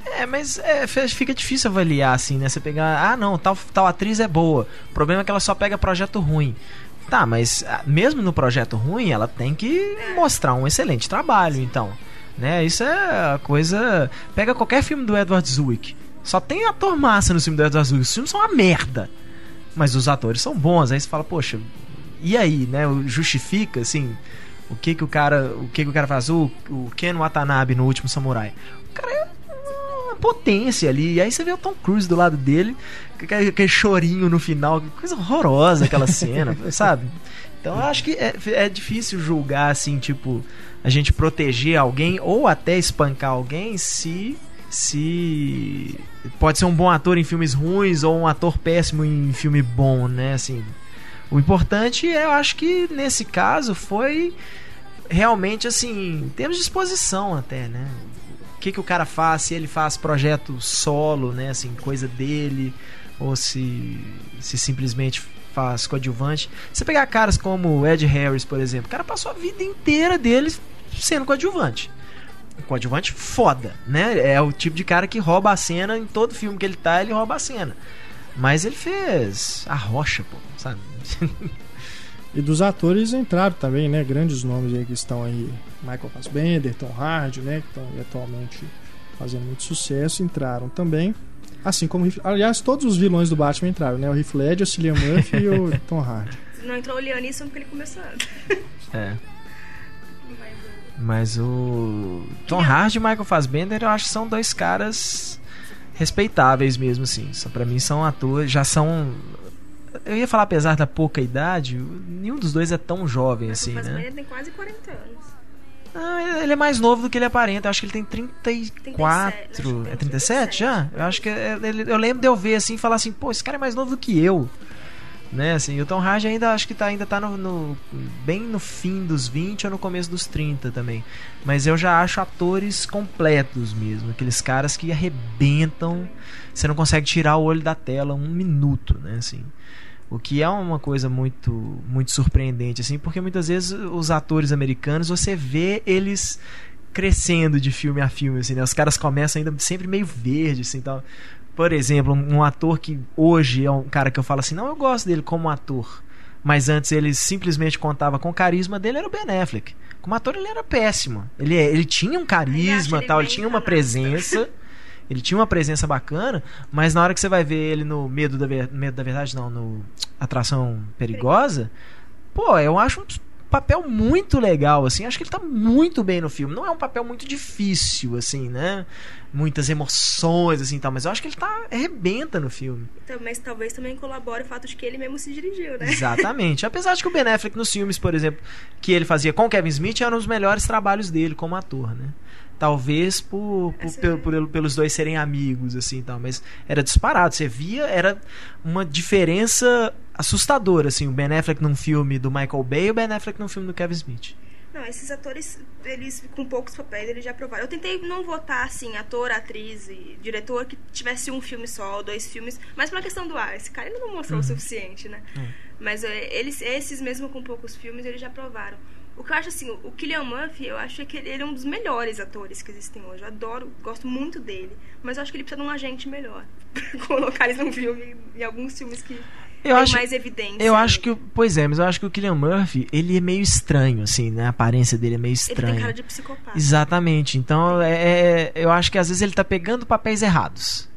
É, mas é, fica difícil avaliar assim, né? Você pegar, ah, não, tal, tal atriz é boa. O problema é que ela só pega projeto ruim. Tá, mas ah, mesmo no projeto ruim, ela tem que mostrar um excelente trabalho, então. Né? Isso é coisa. Pega qualquer filme do Edward Zwick. Só tem ator massa no filme do Edward Zwick. Os filmes são uma merda mas os atores são bons. Aí você fala, poxa, e aí, né? Justifica, assim, o que que o cara, o que que o cara faz? O, o Ken Watanabe no último Samurai. É uma potência ali. E aí você vê o Tom Cruise do lado dele, aquele, aquele chorinho no final, coisa horrorosa aquela [laughs] cena, sabe? Então eu acho que é, é difícil julgar, assim, tipo, a gente proteger alguém ou até espancar alguém se se pode ser um bom ator em filmes ruins ou um ator péssimo em filme bom, né? Assim, o importante, eu acho que nesse caso foi realmente assim, em termos de exposição até, né? O que, que o cara faz, se ele faz projeto solo, né? Assim, coisa dele, ou se, se simplesmente faz coadjuvante. Você pegar caras como Ed Harris, por exemplo, o cara passou a vida inteira dele sendo coadjuvante coadjuvante foda, né? É o tipo de cara que rouba a cena em todo filme que ele tá, ele rouba a cena. Mas ele fez a rocha, pô, sabe? [laughs] e dos atores entraram também, né? Grandes nomes aí que estão aí. Michael Fassbender, Tom Hardy, né? Que estão atualmente fazendo muito sucesso, entraram também. Assim como. Aliás, todos os vilões do Batman entraram, né? O Heath Ledger, o Cillian Murphy e o [laughs] Tom Hardy. Não entrou o Lianisson porque ele começou antes. É. [laughs] Mas o Tom Hardy e Michael Fassbender eu acho que são dois caras respeitáveis mesmo, assim. Só para mim são atores, já são eu ia falar apesar da pouca idade, nenhum dos dois é tão jovem Michael assim, né? tem quase 40 anos. Ah, ele é mais novo do que ele aparenta. Eu acho que ele tem 34. 37, é 37 37 já? Eu acho que é, ele, eu lembro de eu ver assim e falar assim, pô, esse cara é mais novo do que eu né? Assim, o Tom Hardy ainda acho que tá, ainda tá no, no, bem no fim dos 20 ou no começo dos 30 também. Mas eu já acho atores completos mesmo, aqueles caras que arrebentam, você não consegue tirar o olho da tela um minuto, né, assim. O que é uma coisa muito muito surpreendente assim, porque muitas vezes os atores americanos você vê eles crescendo de filme a filme assim, né? Os caras começam ainda sempre meio verde assim, tal por exemplo, um ator que hoje é um cara que eu falo assim, não, eu gosto dele como ator. Mas antes ele simplesmente contava com o carisma dele, era o Ben Affleck. Como ator ele era péssimo. Ele, é, ele tinha um carisma ele tal, ele tinha uma presença. [laughs] Ele tinha uma presença bacana, mas na hora que você vai ver ele no Medo da, Medo da Verdade, não, no Atração Perigosa, pô, eu acho um papel muito legal, assim. Acho que ele tá muito bem no filme. Não é um papel muito difícil, assim, né? Muitas emoções, assim, tal. Mas eu acho que ele tá arrebenta no filme. Então, mas talvez também colabore o fato de que ele mesmo se dirigiu, né? Exatamente. Apesar de que o Ben Affleck nos filmes, por exemplo, que ele fazia com Kevin Smith, eram os melhores trabalhos dele como ator, né? Talvez por, por, por, por, pelos dois serem amigos assim tal mas era disparado você via era uma diferença assustadora assim o Ben Affleck num filme do Michael Bay e o Ben Affleck num filme do Kevin Smith não, esses atores, eles com poucos papéis, eles já provaram. Eu tentei não votar, assim, ator, atriz e diretor que tivesse um filme só, dois filmes, mas pela questão do ar, esse cara ainda não mostrou uhum. o suficiente, né? Uhum. Mas é, eles, esses mesmo com poucos filmes, eles já provaram. O que eu acho assim, o Killian Murphy, eu acho que ele é um dos melhores atores que existem hoje. Eu adoro, gosto muito dele. Mas eu acho que ele precisa de um agente melhor. [laughs] pra colocar eles num filme, em alguns filmes que eu acho, mais evidência. Eu acho que, pois é, mas eu acho que o Killian Murphy, ele é meio estranho, assim, né? A aparência dele é meio estranha. Ele tem cara de psicopata. Exatamente. Então, é, é, eu acho que às vezes ele tá pegando papéis errados.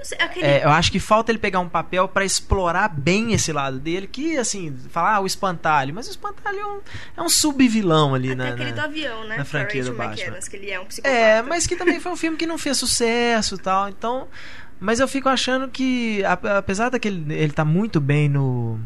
Eu, sei, aquele... é, eu acho que falta ele pegar um papel para explorar bem esse lado dele, que assim, falar ah, o espantalho, mas o espantalho é um, é um subvilão ali na, aquele na, do avião, né? na franquia do Batman. Que ele é um psicopata. É, mas que também foi um filme que não fez sucesso e tal, então... Mas eu fico achando que, apesar daquele ele tá muito bem no.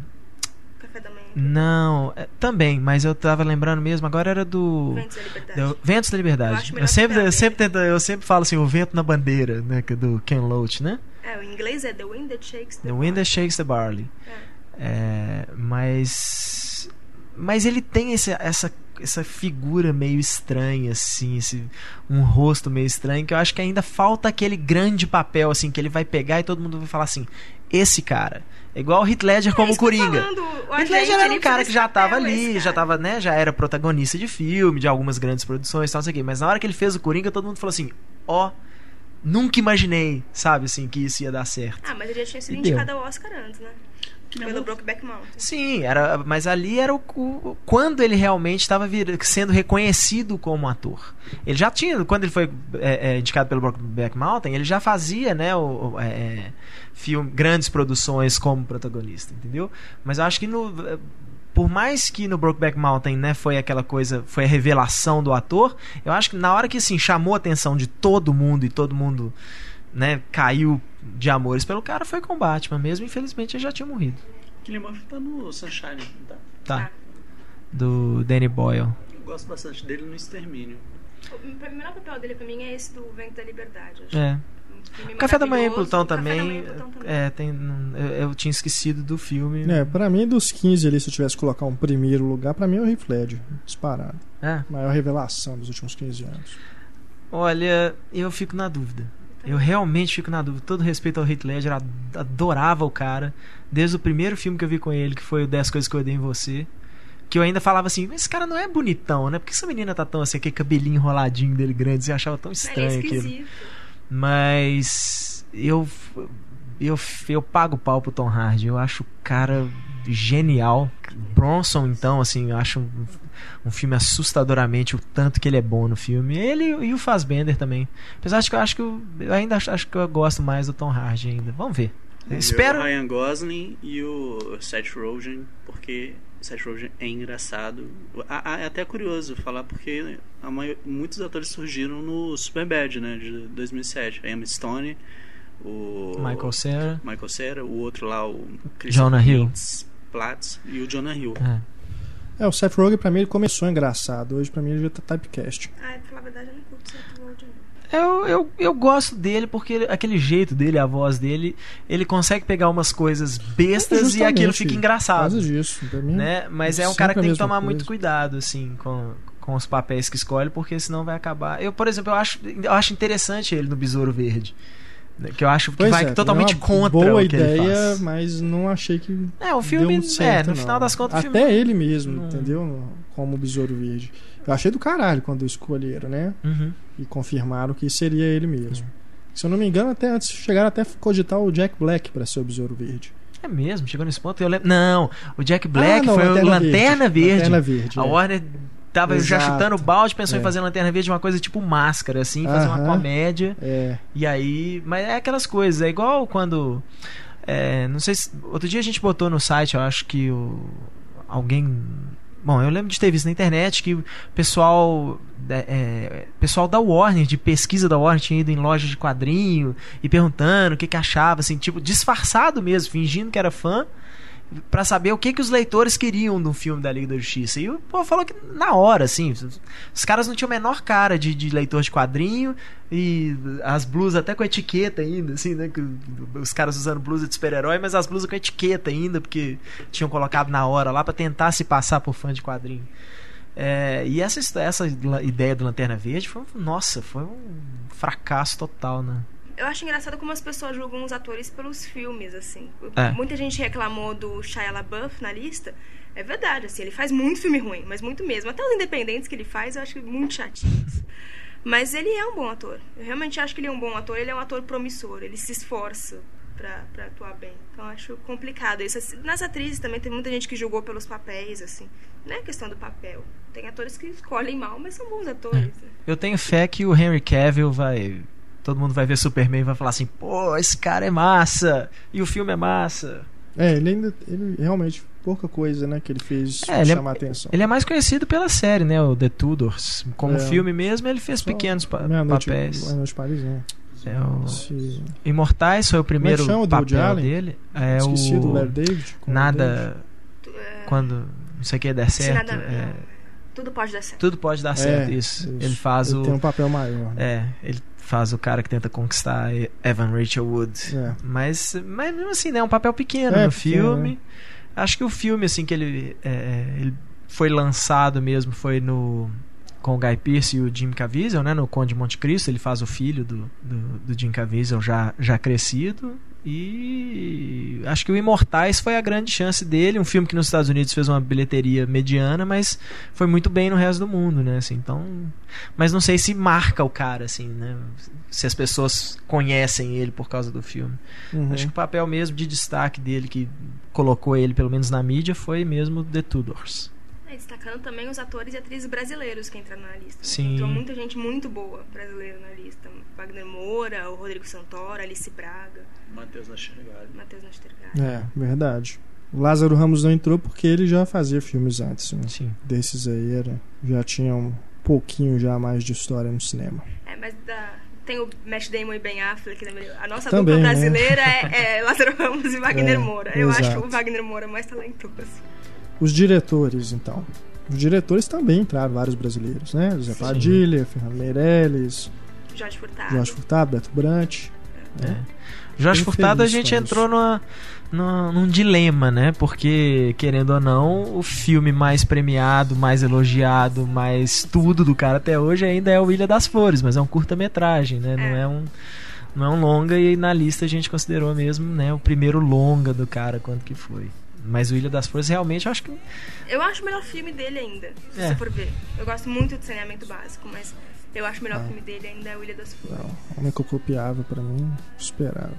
Não, é, também, mas eu tava lembrando mesmo, agora era do. Ventos da Liberdade. do Ventos da Liberdade. Eu Eu, sempre, eu, sempre tento, eu sempre falo assim, o vento na bandeira, né? que é Do Ken Loach, né? É, o inglês é The Wind That Shakes the, The Wind That Barley. Shakes the Barley. É. É, mas. Mas ele tem esse, essa, essa figura meio estranha, assim, esse, um rosto meio estranho, que eu acho que ainda falta aquele grande papel, assim, que ele vai pegar e todo mundo vai falar assim: esse cara. É igual o Heath Ledger É como tô Coringa. falando, o Heath Ledger era um cara que já tava ali, já tava, né, já era protagonista de filme, de algumas grandes produções, tal, não sei o quê. Mas na hora que ele fez o Coringa, todo mundo falou assim: ó, nunca imaginei, sabe, assim, que isso ia dar certo. Ah, mas ele já tinha sido E deu. indicado ao Oscar antes, né? Pelo Brokeback Mountain. Sim, era, mas ali era o, o- quando ele realmente estava sendo reconhecido como ator. Ele já tinha, quando ele foi é, é, indicado pelo Brokeback Mountain, ele já fazia, né, o, o- é, é, filme, grandes produções como protagonista, entendeu? Mas eu acho que no por mais que no Brokeback Mountain, né, foi aquela coisa, foi a revelação do ator, eu acho que na hora que assim chamou a atenção de todo mundo e todo mundo, né, caiu de amores pelo cara foi com o Batman mesmo, infelizmente ele já tinha morrido. Killian Murphy tá no Sunshine, tá? Tá. Ah. Do Danny Boyle. Eu gosto bastante dele no Extermínio. O melhor papel dele pra mim é esse do Vento da Liberdade. acho. É. Café da Manhã em. Plutão também. Plutão. É, tem. Eu, eu tinha esquecido do filme. É, pra mim, dos 15 ali, se eu tivesse que colocar um primeiro lugar, pra mim é o Heath Ledger, disparado. É. Maior revelação dos últimos 15 anos. Olha, eu fico na dúvida. Eu realmente fico na dúvida. Todo respeito ao Heath Ledger, ad- adorava o cara. Desde o primeiro filme que eu vi com ele, que foi o 10 Coisas que eu odeio em você. Que eu ainda falava assim, esse cara não é bonitão, né? Por que essa menina tá tão assim, aquele cabelinho enroladinho dele grande? Você achava tão é estranho aquilo. esquisito. Mas eu, eu, eu pago pau pro Tom Hardy. Eu acho o cara genial. Bronson, então, assim, eu acho um, filme assustadoramente o tanto que ele é bom no filme. Ele e o Fassbender também. Apesar de que eu acho que eu, eu ainda acho, acho que eu gosto mais do Tom Hardy ainda. Vamos ver. Espero. O Ryan Gosling e o Seth Rogen, porque o Seth Rogen é engraçado. É até curioso falar porque muitos atores surgiram no Superbad, né, de 2007. A Emma Stone, o Michael Cera. Michael Cera, o outro lá, o Christopher Jonah Hill. Platz e o Jonah Hill. É. É, o Seth Rogen pra mim ele começou engraçado. Hoje pra mim ele já tá typecast. Ah, pra falar a verdade, eu não curto Seth Rogen. Eu, eu, eu gosto dele porque ele- aquele jeito dele, a voz dele, ele consegue pegar umas coisas bestas e aquilo fica Por engraçado. causa disso. Mim, né? Mas é um cara que tem que tomar coisa. muito cuidado, assim, com, com os papéis que escolhe, porque senão vai acabar. Eu, por exemplo, eu acho, eu acho interessante ele no Besouro Verde. Que eu acho que Pois vai é, totalmente é contra boa o que ele ideia, faz. mas não achei que É, o filme, certo, é, no não. final das contas, o Até filme. ele mesmo, não- entendeu? Como o Besouro Verde. Eu achei do caralho quando escolheram, né? Uhum. E confirmaram que seria ele mesmo. Se eu não me engano, até antes chegaram até a cogitar o Jack Black pra ser o Besouro Verde. É mesmo, chegou nesse ponto. Eu lembro, não, o Jack Black Ah, não, foi o Lanterna Verde. Lanterna Verde. A é. Warner tava já Exato. chutando o balde, pensou em É. fazer Lanterna Verde uma coisa tipo máscara, assim, fazer uma comédia. É. E aí. Mas é aquelas coisas, é igual quando. é, não sei se. Outro dia a gente botou no site, eu acho que o. Alguém. Bom, eu lembro de ter visto na internet que o pessoal. da- é, pessoal da Warner, de pesquisa da Warner, tinha ido em loja de quadrinho e perguntando o que, que achava, assim, tipo, disfarçado mesmo, fingindo que era fã, pra saber o que, que os leitores queriam do filme da Liga da Justiça. E o povo falou que na hora, assim, os- caras não tinham a menor cara de, de leitor de quadrinho e as blusas até com etiqueta ainda, assim, né? os caras usando blusa de super-herói, mas as blusas com etiqueta ainda, porque tinham colocado na hora lá pra tentar se passar por fã de quadrinho. É, e essa, essa ideia do Lanterna Verde foi, um- nossa, foi um fracasso total, né? Eu acho engraçado como as pessoas julgam os atores pelos filmes, assim. É. Muita gente reclamou do Shia LaBeouf na lista. É verdade, assim, ele faz muito filme ruim, mas muito mesmo. Até os independentes que ele faz, eu acho muito chatinhos. Mas ele é um bom ator. Eu realmente acho que ele é um bom ator. Ele é um ator promissor. Ele se esforça pra, pra atuar bem. Então eu acho complicado isso. Nas atrizes também tem muita gente que julgou pelos papéis, assim. Não é questão do papel. Tem atores que escolhem mal, mas são bons atores. né? Eu tenho fé que o Henry Cavill vai todo mundo vai ver Superman e vai falar assim, pô, esse cara é massa, e o filme é massa. É, ele ainda. Ele realmente pouca coisa, né, que ele fez é, ele é chamar é, atenção. Ele é mais conhecido pela série, né, o The Tudors. Como é, filme mesmo, ele fez pequenos pa papéis. Noite Paris, né? É o... Se... Imortais foi o primeiro Como é papel dele. É Esqueci o... do Larry David. Nada. Quando não sei o que der certo. Nada... É... Tudo pode dar certo. Tudo pode dar certo, isso. isso. Ele faz ele o. Tem um papel maior. Né? É, ele faz o cara que tenta conquistar Evan Rachel Wood. É. Mas, mas mesmo assim, né? É um papel pequeno é, no filme. Né? Acho que o filme, assim, que ele, é, ele foi lançado mesmo foi no com o Guy Pearce e o Jim Caviezel, né, no Conde de Monte Cristo, ele faz o filho do, do, do Jim Caviezel já, já crescido e acho que o Imortais foi a grande chance dele, um filme que nos Estados Unidos fez uma bilheteria mediana, mas foi muito bem no resto do mundo, né, assim, então, mas não sei se marca o cara, assim, né, se as pessoas conhecem ele por causa do filme. Uhum. Acho que o papel mesmo de destaque dele que colocou ele pelo menos na mídia foi mesmo The Tudors. É, destacando também os atores e atrizes brasileiros que entraram na lista. Sim. Entrou muita gente muito boa brasileira na lista. Wagner Moura, o Rodrigo Santoro, Alice Braga. Matheus Nastergalli. Matheus Nastergalli. É, verdade. O Lázaro Ramos não entrou porque ele já fazia filmes antes. Né? Sim. Desses aí era, já tinha um pouquinho já mais de história no cinema. É, mas da, tem o Matt Damon e Ben Affleck. Né? A nossa Também, dupla né? brasileira é, é Lázaro Ramos e Wagner [laughs] É, Moura. Eu exato. acho o Wagner Moura mais talentoso. Os diretores, então. Os diretores também entraram vários brasileiros, né? José Sim. Padilha, Fernando Meirelles, Jorge Furtado. Jorge Furtado, Beto Brant. É. né? Jorge Fiquei Furtado a gente entrou numa, numa- num dilema, né? Porque, querendo ou não, o filme mais premiado, mais elogiado, mais tudo do cara até hoje ainda é o Ilha das Flores, mas é um curta-metragem, né? Não É. é um. Não é um longa e na lista a gente considerou mesmo, né, o primeiro longa do cara, quanto que foi. Mas o Ilha das Flores realmente eu acho que Eu acho o melhor filme dele ainda, se É. você for ver. Eu gosto muito de saneamento básico, mas eu acho o melhor Ah. filme dele ainda é o Ilha das Flores. Não, Homem que eu copiava pra mim, esperava.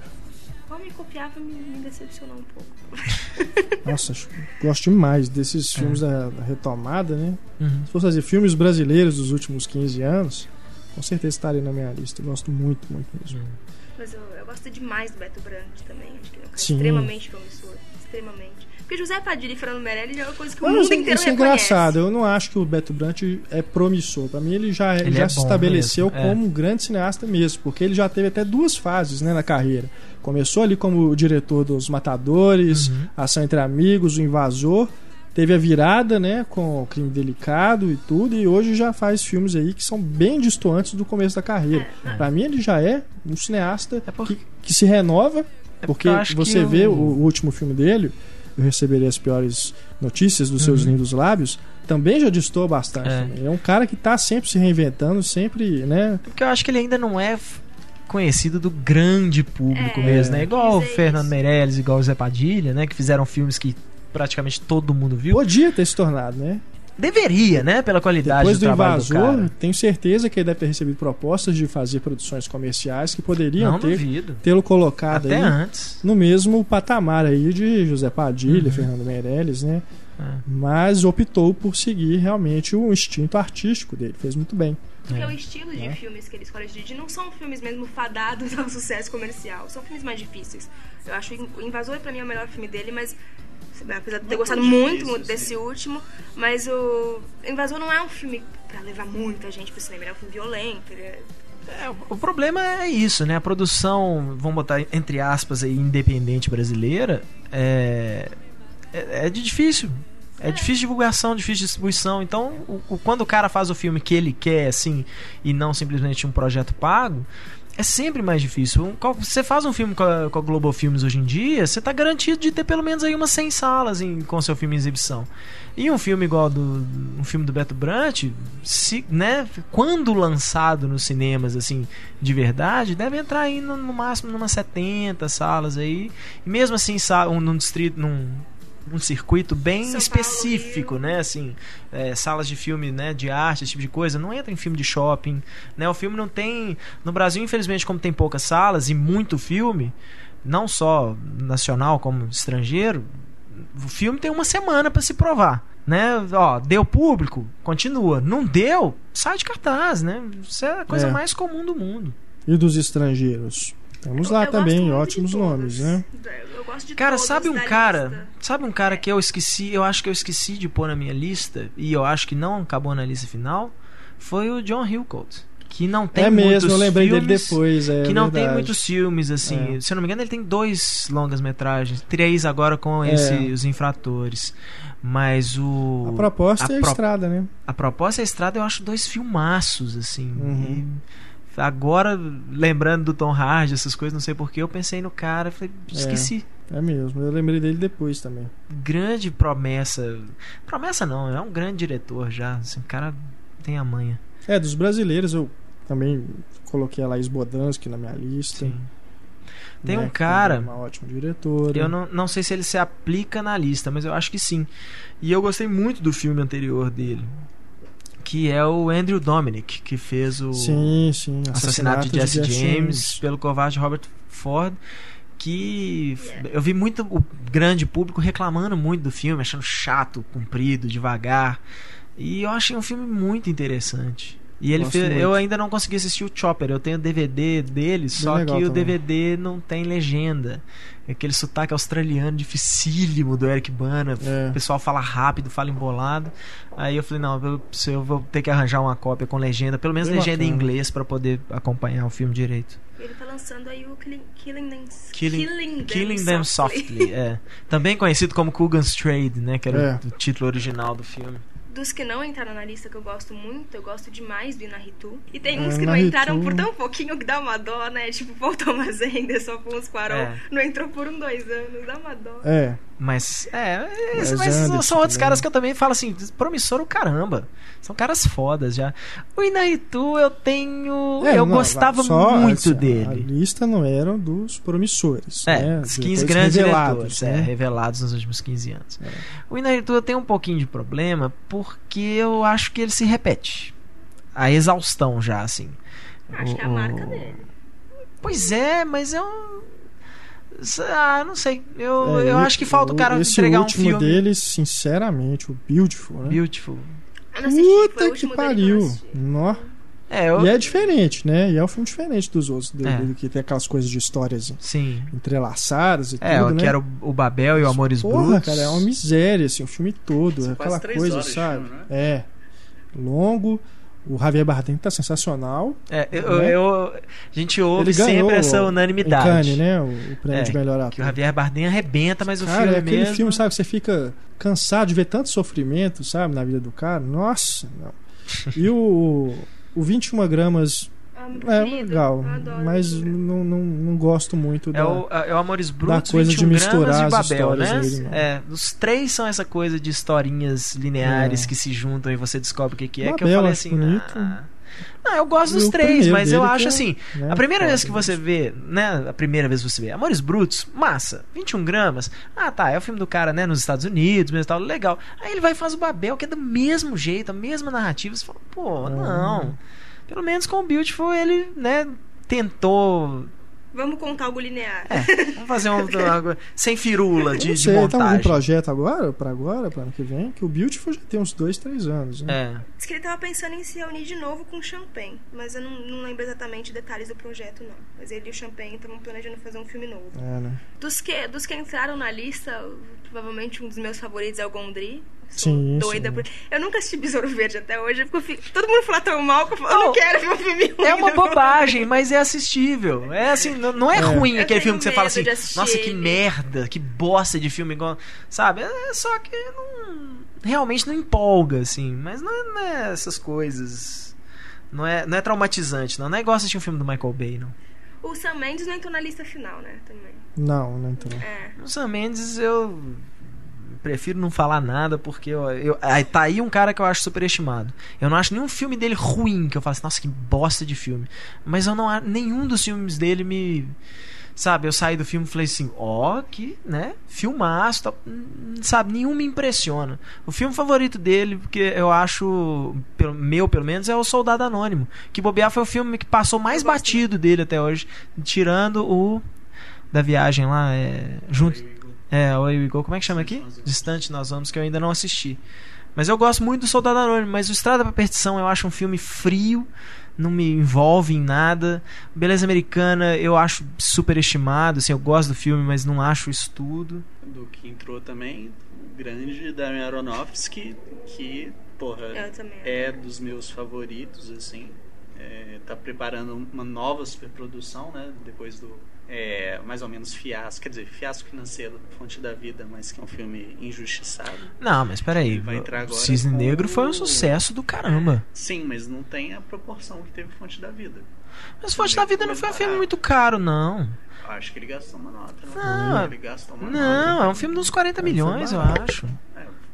Como me copiava me, me decepcionou um pouco. [laughs] Nossa, gosto demais desses É. filmes da, da retomada, né? Uhum. Se fosse fazer filmes brasileiros dos últimos 15 anos, com certeza estaria na minha lista. Eu gosto muito, muito mesmo. Mas eu, eu gosto demais do Beto Brandt também. Acho que ele é um cara Sim. extremamente promissor. Extremamente. Porque José Padilha e Fernando Meirelles é uma coisa que o Mas mundo isso, inteiro isso é reconhece. engraçado. Eu não acho que o Beto Brant é promissor. Pra mim, ele já, Ele já é se estabeleceu mesmo, é. como um grande cineasta mesmo, porque ele já teve até duas fases né, na carreira. Começou ali como o diretor dos Matadores, Uhum. Ação entre Amigos, O Invasor. Teve a virada, né, com o Crime Delicado e tudo, e hoje já faz filmes aí que são bem distantes do começo da carreira. É. Pra mim, ele já é um cineasta É porque- que, que se renova, É porque eu acho que você o- vê o, o último filme dele, Eu Receberei as Piores Notícias dos Seus Uhum. Lindos Lábios, também já distou bastante. É. É um cara que tá sempre se reinventando, sempre, né? Porque eu acho que ele ainda não é conhecido do grande público É, mesmo, né? Igual o Fernando isso. Meirelles, igual o Zé Padilha, né? Que fizeram filmes que praticamente todo mundo viu. Podia ter se tornado, né? Deveria, né? Pela qualidade Depois do, do trabalho Invasor, do cara. tenho certeza que ele deve ter recebido propostas de fazer produções comerciais que poderiam Não ter tê-lo colocado Até aí antes. no mesmo patamar aí de José Padilha, Uhum. Fernando Meirelles, né? É. Mas optou por seguir realmente o instinto artístico dele, fez muito bem. Porque É. o estilo de É. filmes que ele escolhe de não são filmes mesmo fadados [laughs] ao sucesso comercial, são filmes mais difíceis. Eu acho o Invasor pra mim é o melhor filme dele, mas apesar de ter é gostado muito difícil, desse sim. último, mas o Invasor não é um filme pra levar muita gente pro cinema, ele é um filme violento, ele é É, o- problema é isso, né? A produção, vamos botar entre aspas aí, independente brasileira, é, é, é de difícil. É difícil divulgação, difícil distribuição. Então, o- o- quando o cara faz o filme que ele quer, assim, e não simplesmente um projeto pago, é sempre mais difícil. Você faz um filme com a, com a Global Filmes hoje em dia, você tá garantido de ter pelo menos aí umas 100 salas em, com seu filme em exibição. E um filme igual do um filme do Beto Brant, se, né, quando lançado nos cinemas assim, de verdade, deve entrar aí no, no máximo numas 70 salas aí. E mesmo assim, um, num distrito num um circuito bem São Paulo, específico, Rio. né? Assim, é, salas de filme, né? De arte, esse tipo de coisa. Não entra em filme de shopping, né? O filme não tem... No Brasil, infelizmente, como tem poucas salas e muito filme, não só nacional como estrangeiro, o filme tem uma semana para se provar, né? Ó, deu público, continua. Não deu, sai de cartaz, né? Isso é a coisa É. mais comum do mundo. E dos estrangeiros? Temos lá Eu também ótimos nomes, né? Eu gosto de Cara, sabe um cara, lista. sabe um cara que eu esqueci, eu acho que eu esqueci de pôr na minha lista e eu acho que não acabou na lista final, foi o John Hillcoat, que não tem é mesmo, muitos eu lembrei filmes, dele depois. É que não verdade. tem muitos filmes assim. É. Se eu não me engano, ele tem dois longas metragens, três agora com É. esse os infratores. Mas o A proposta a é a pro- estrada, né? a proposta e a estrada eu acho dois filmaços assim. Uhum. E agora lembrando do Tom Hardy, essas coisas, não sei porquê, eu pensei no cara, falei, esqueci. É mesmo, eu lembrei dele depois também. grande promessa. Promessa não, é um grande diretor já. Assim, o cara tem a manha. É, dos brasileiros eu também coloquei a Laís Bodansky na minha lista. Sim. Tem né, um cara- é Uma ótima diretora. Eu não, não sei se ele se aplica na lista, mas eu acho que sim. E eu gostei muito do filme anterior dele. Que é o Andrew Dominic, que fez o Sim, sim. Assassinato de Jesse James, pelo covarde Robert Ford. Que eu vi muito o grande público reclamando muito do filme, achando chato, comprido, devagar. E eu achei um filme muito interessante. E ele fez, eu ainda não consegui assistir o Chopper. Eu tenho DVD dele, só que o também. DVD não tem legenda. É Aquele sotaque australiano dificílimo do Eric Bana. É. O pessoal fala rápido, fala embolado. Aí eu falei, não, eu, eu vou ter que arranjar uma cópia com legenda, pelo menos Bem legenda em bacana. inglês pra poder acompanhar o filme direito. Ele tá lançando aí o Killing, Killing Them, Killing, Them, Killing Them Softly, é. Também conhecido como Coogan's Trade, né? Que era É. o, o título original do filme. Dos que não entraram na lista que eu gosto muito, eu gosto demais do Inaritu. E tem É, uns que não entraram por tão pouquinho que dá uma dó, né? Tipo, [laughs] Paul Thomas Anderson, Afonso Cuarón. É. Não entrou por um, dois anos, dá uma dó. É, Mas, é, Mas mas Anderson são outros caras que eu também falo assim, promissor o caramba. São caras fodas já. O Inaritu eu tenho. É, eu não, gostava só, muito assim, A dele. lista não era dos promissores. É, né? os Depois 15 grandes revelados, diretores, é, né? revelados nos últimos 15 anos. É. O Inaritu eu tenho um pouquinho de problema porque eu acho que ele se repete. A exaustão já, assim. Acho O- que é a marca o- dele. Pois é, mas eu. Ah, não sei. Eu, É, eu acho que falta o cara esse entregar um último filme. dele, sinceramente, o Beautiful, né? Beautiful. Puta que que pariu. Nó. É, eu. E é diferente, né? E é um filme diferente dos outros, dele, É. que tem aquelas coisas de histórias Sim. entrelaçadas e É, tudo, o né? que era o, o Babel e o Amores Porra, Brutos. cara, é uma miséria, assim, o filme todo, São aquela coisa, sabe? filme, né? É. Longo. O Javier Bardem tá sensacional. É, eu, Né? eu- a gente ouve Ele ganhou sempre essa o- unanimidade. Em Cannes, né? O, o prêmio É, de melhor Que o ator. Javier Bardem arrebenta, mas o Cara, filme é aquele mesmo... filme, sabe? que Você fica cansado de ver tanto sofrimento, sabe? Na vida do cara. Nossa, não. E o, o 21 gramas é legal, mas não, não, não gosto muito É da... o, é o Amores Brutos, coisa de 21 misturar gramas as e Babel, histórias né? aí, não. é, os três são essa coisa de historinhas lineares É. que se juntam e você descobre o que, que é. que eu Babel, falei acho assim, bonito. ah, não, eu gosto dos três, mas eu acho é, assim, né, a primeira vez que você vê, né, a primeira vez que você vê Amores Brutos, massa, 21 gramas, ah tá, é o filme do cara, né, nos Estados Unidos, mesmo tal, legal. Aí ele vai e faz o Babel, que é do mesmo jeito, a mesma narrativa, você fala, pô, Ah. não. Pelo menos com o Beautiful ele, né, tentou Vamos contar algo linear. é, vamos fazer um, uma- [laughs] sem firula de, não de sei, tá algum montagem. projeto agora, pra agora, pra ano que vem, que o Beautiful já tem uns dois, três anos, né? É. Diz que ele tava pensando em se reunir de novo com o Champagne, mas eu não, não lembro exatamente detalhes do projeto, não. Mas ele e o Champagne estavam planejando fazer um filme novo. É, né? Dos que, dos que entraram na lista, provavelmente um dos meus favoritos é o Gondry. Sou Sim, doida sim. por... Eu nunca assisti Besouro Verde até hoje, porque fico... todo mundo fala tão mal que eu falo, eu Não, quero ver um filme ruim. É uma bobagem, mas é assistível. É assim, não, não é, É. ruim Eu aquele filme que você fala assim, nossa, que ele." merda, que bosta de filme igual. Sabe? É só que não. Realmente não empolga, assim. Mas não é, não é essas coisas. Não é, não é traumatizante, não. Não é igual assistir um filme do Michael Bay, não. O Sam Mendes não entrou na lista final, né? Também. Não, não entrou. É. O Sam Mendes eu prefiro não falar nada porque eu, eu, aí tá aí um cara que eu acho superestimado. Eu não acho nenhum filme dele ruim que eu falo assim, nossa, que bosta de filme. Mas eu não nenhum dos filmes dele me sabe, eu saí do filme e falei assim, ó, que, né, filmaço. Hum, sabe, nenhum me impressiona. O filme favorito dele, porque eu acho, pelo, meu pelo menos, é o Soldado Anônimo, que bobear foi o filme que passou mais batido dele até hoje, tirando o da viagem lá, é, junto é, o Igor, como é que chama aqui? Distante Nós Vamos, que eu ainda não assisti. Mas eu gosto muito do Soldado Anônimo, mas o Estrada pra Perdição eu acho um filme frio, não me envolve em nada. Beleza Americana eu acho super estimado, assim, eu gosto do filme, mas não acho isso tudo. Do que entrou também, o grande Darren Aronofsky, que, porra, é dos meus favoritos, assim. É, tá preparando uma nova superprodução, né? Depois do é, mais ou menos fiasco, quer dizer, fiasco financeiro, Fonte da Vida, mas que é um filme injustiçado. Não, mas peraí, vai entrar agora Cisne com... Negro foi um sucesso do caramba. É, sim, mas não tem a proporção que teve Fonte da Vida. Mas Fonte da Vida não foi um filme muito caro, não. Acho que ele gastou uma nota. Não, não, ele gastou uma não nota, é um filme de uns 40 milhões, eu acho.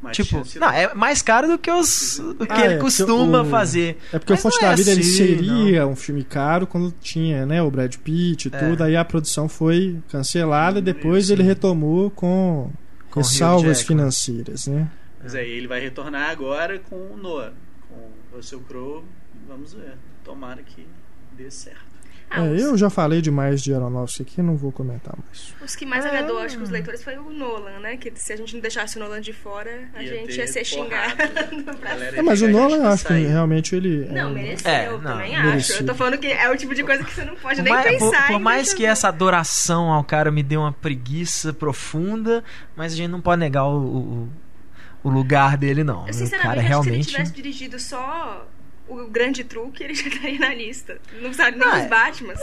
É, mas tipo, não, é mais caro do que os do que ah, ele é, costuma o, fazer. É porque Mas o Fonte da é Vida assim, ele seria não. um filme caro quando tinha, né, o Brad Pitt e é. tudo, aí a produção foi cancelada e depois ele retomou com, com ressalvas financeiras, né? Mas aí ele vai retornar agora com o Noah, com o Russell Crowe, vamos ver. Tomara que dê certo. Ah, é, eu já falei demais de Aronofsky aqui, não vou comentar mais. Os que mais agradou, acho que os leitores foi o Nolan, né? Que se a gente não deixasse o Nolan de fora, a ia gente ia ser xingado. [laughs] é, mas o Nolan, eu acho que realmente ele. É não, mereceu, é, não, também merecido. acho. Eu tô falando que é o tipo de coisa que você não pode nem mais, pensar. Por, por mais que essa adoração ao cara me dê uma preguiça profunda, mas a gente não pode negar o, o, o lugar dele, não. Eu, sinceramente, o cara acho realmente... que se ele tivesse dirigido só o grande truque, ele [laughs] já estaria na lista. Não sabe nem ah, os é. Batman.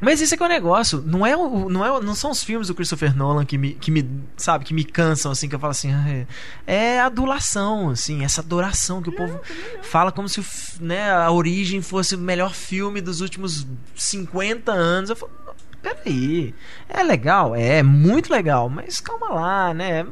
Mas esse é que é o negócio. Não, é o, não, é, não são os filmes do Christopher Nolan que me, que me, sabe, que me cansam, assim, que eu falo assim. Ah, é, é adulação, assim, essa adoração que o povo fala como se né, a origem fosse o melhor filme dos últimos 50 anos. Eu falo, peraí. É legal, é muito legal, mas calma lá, né?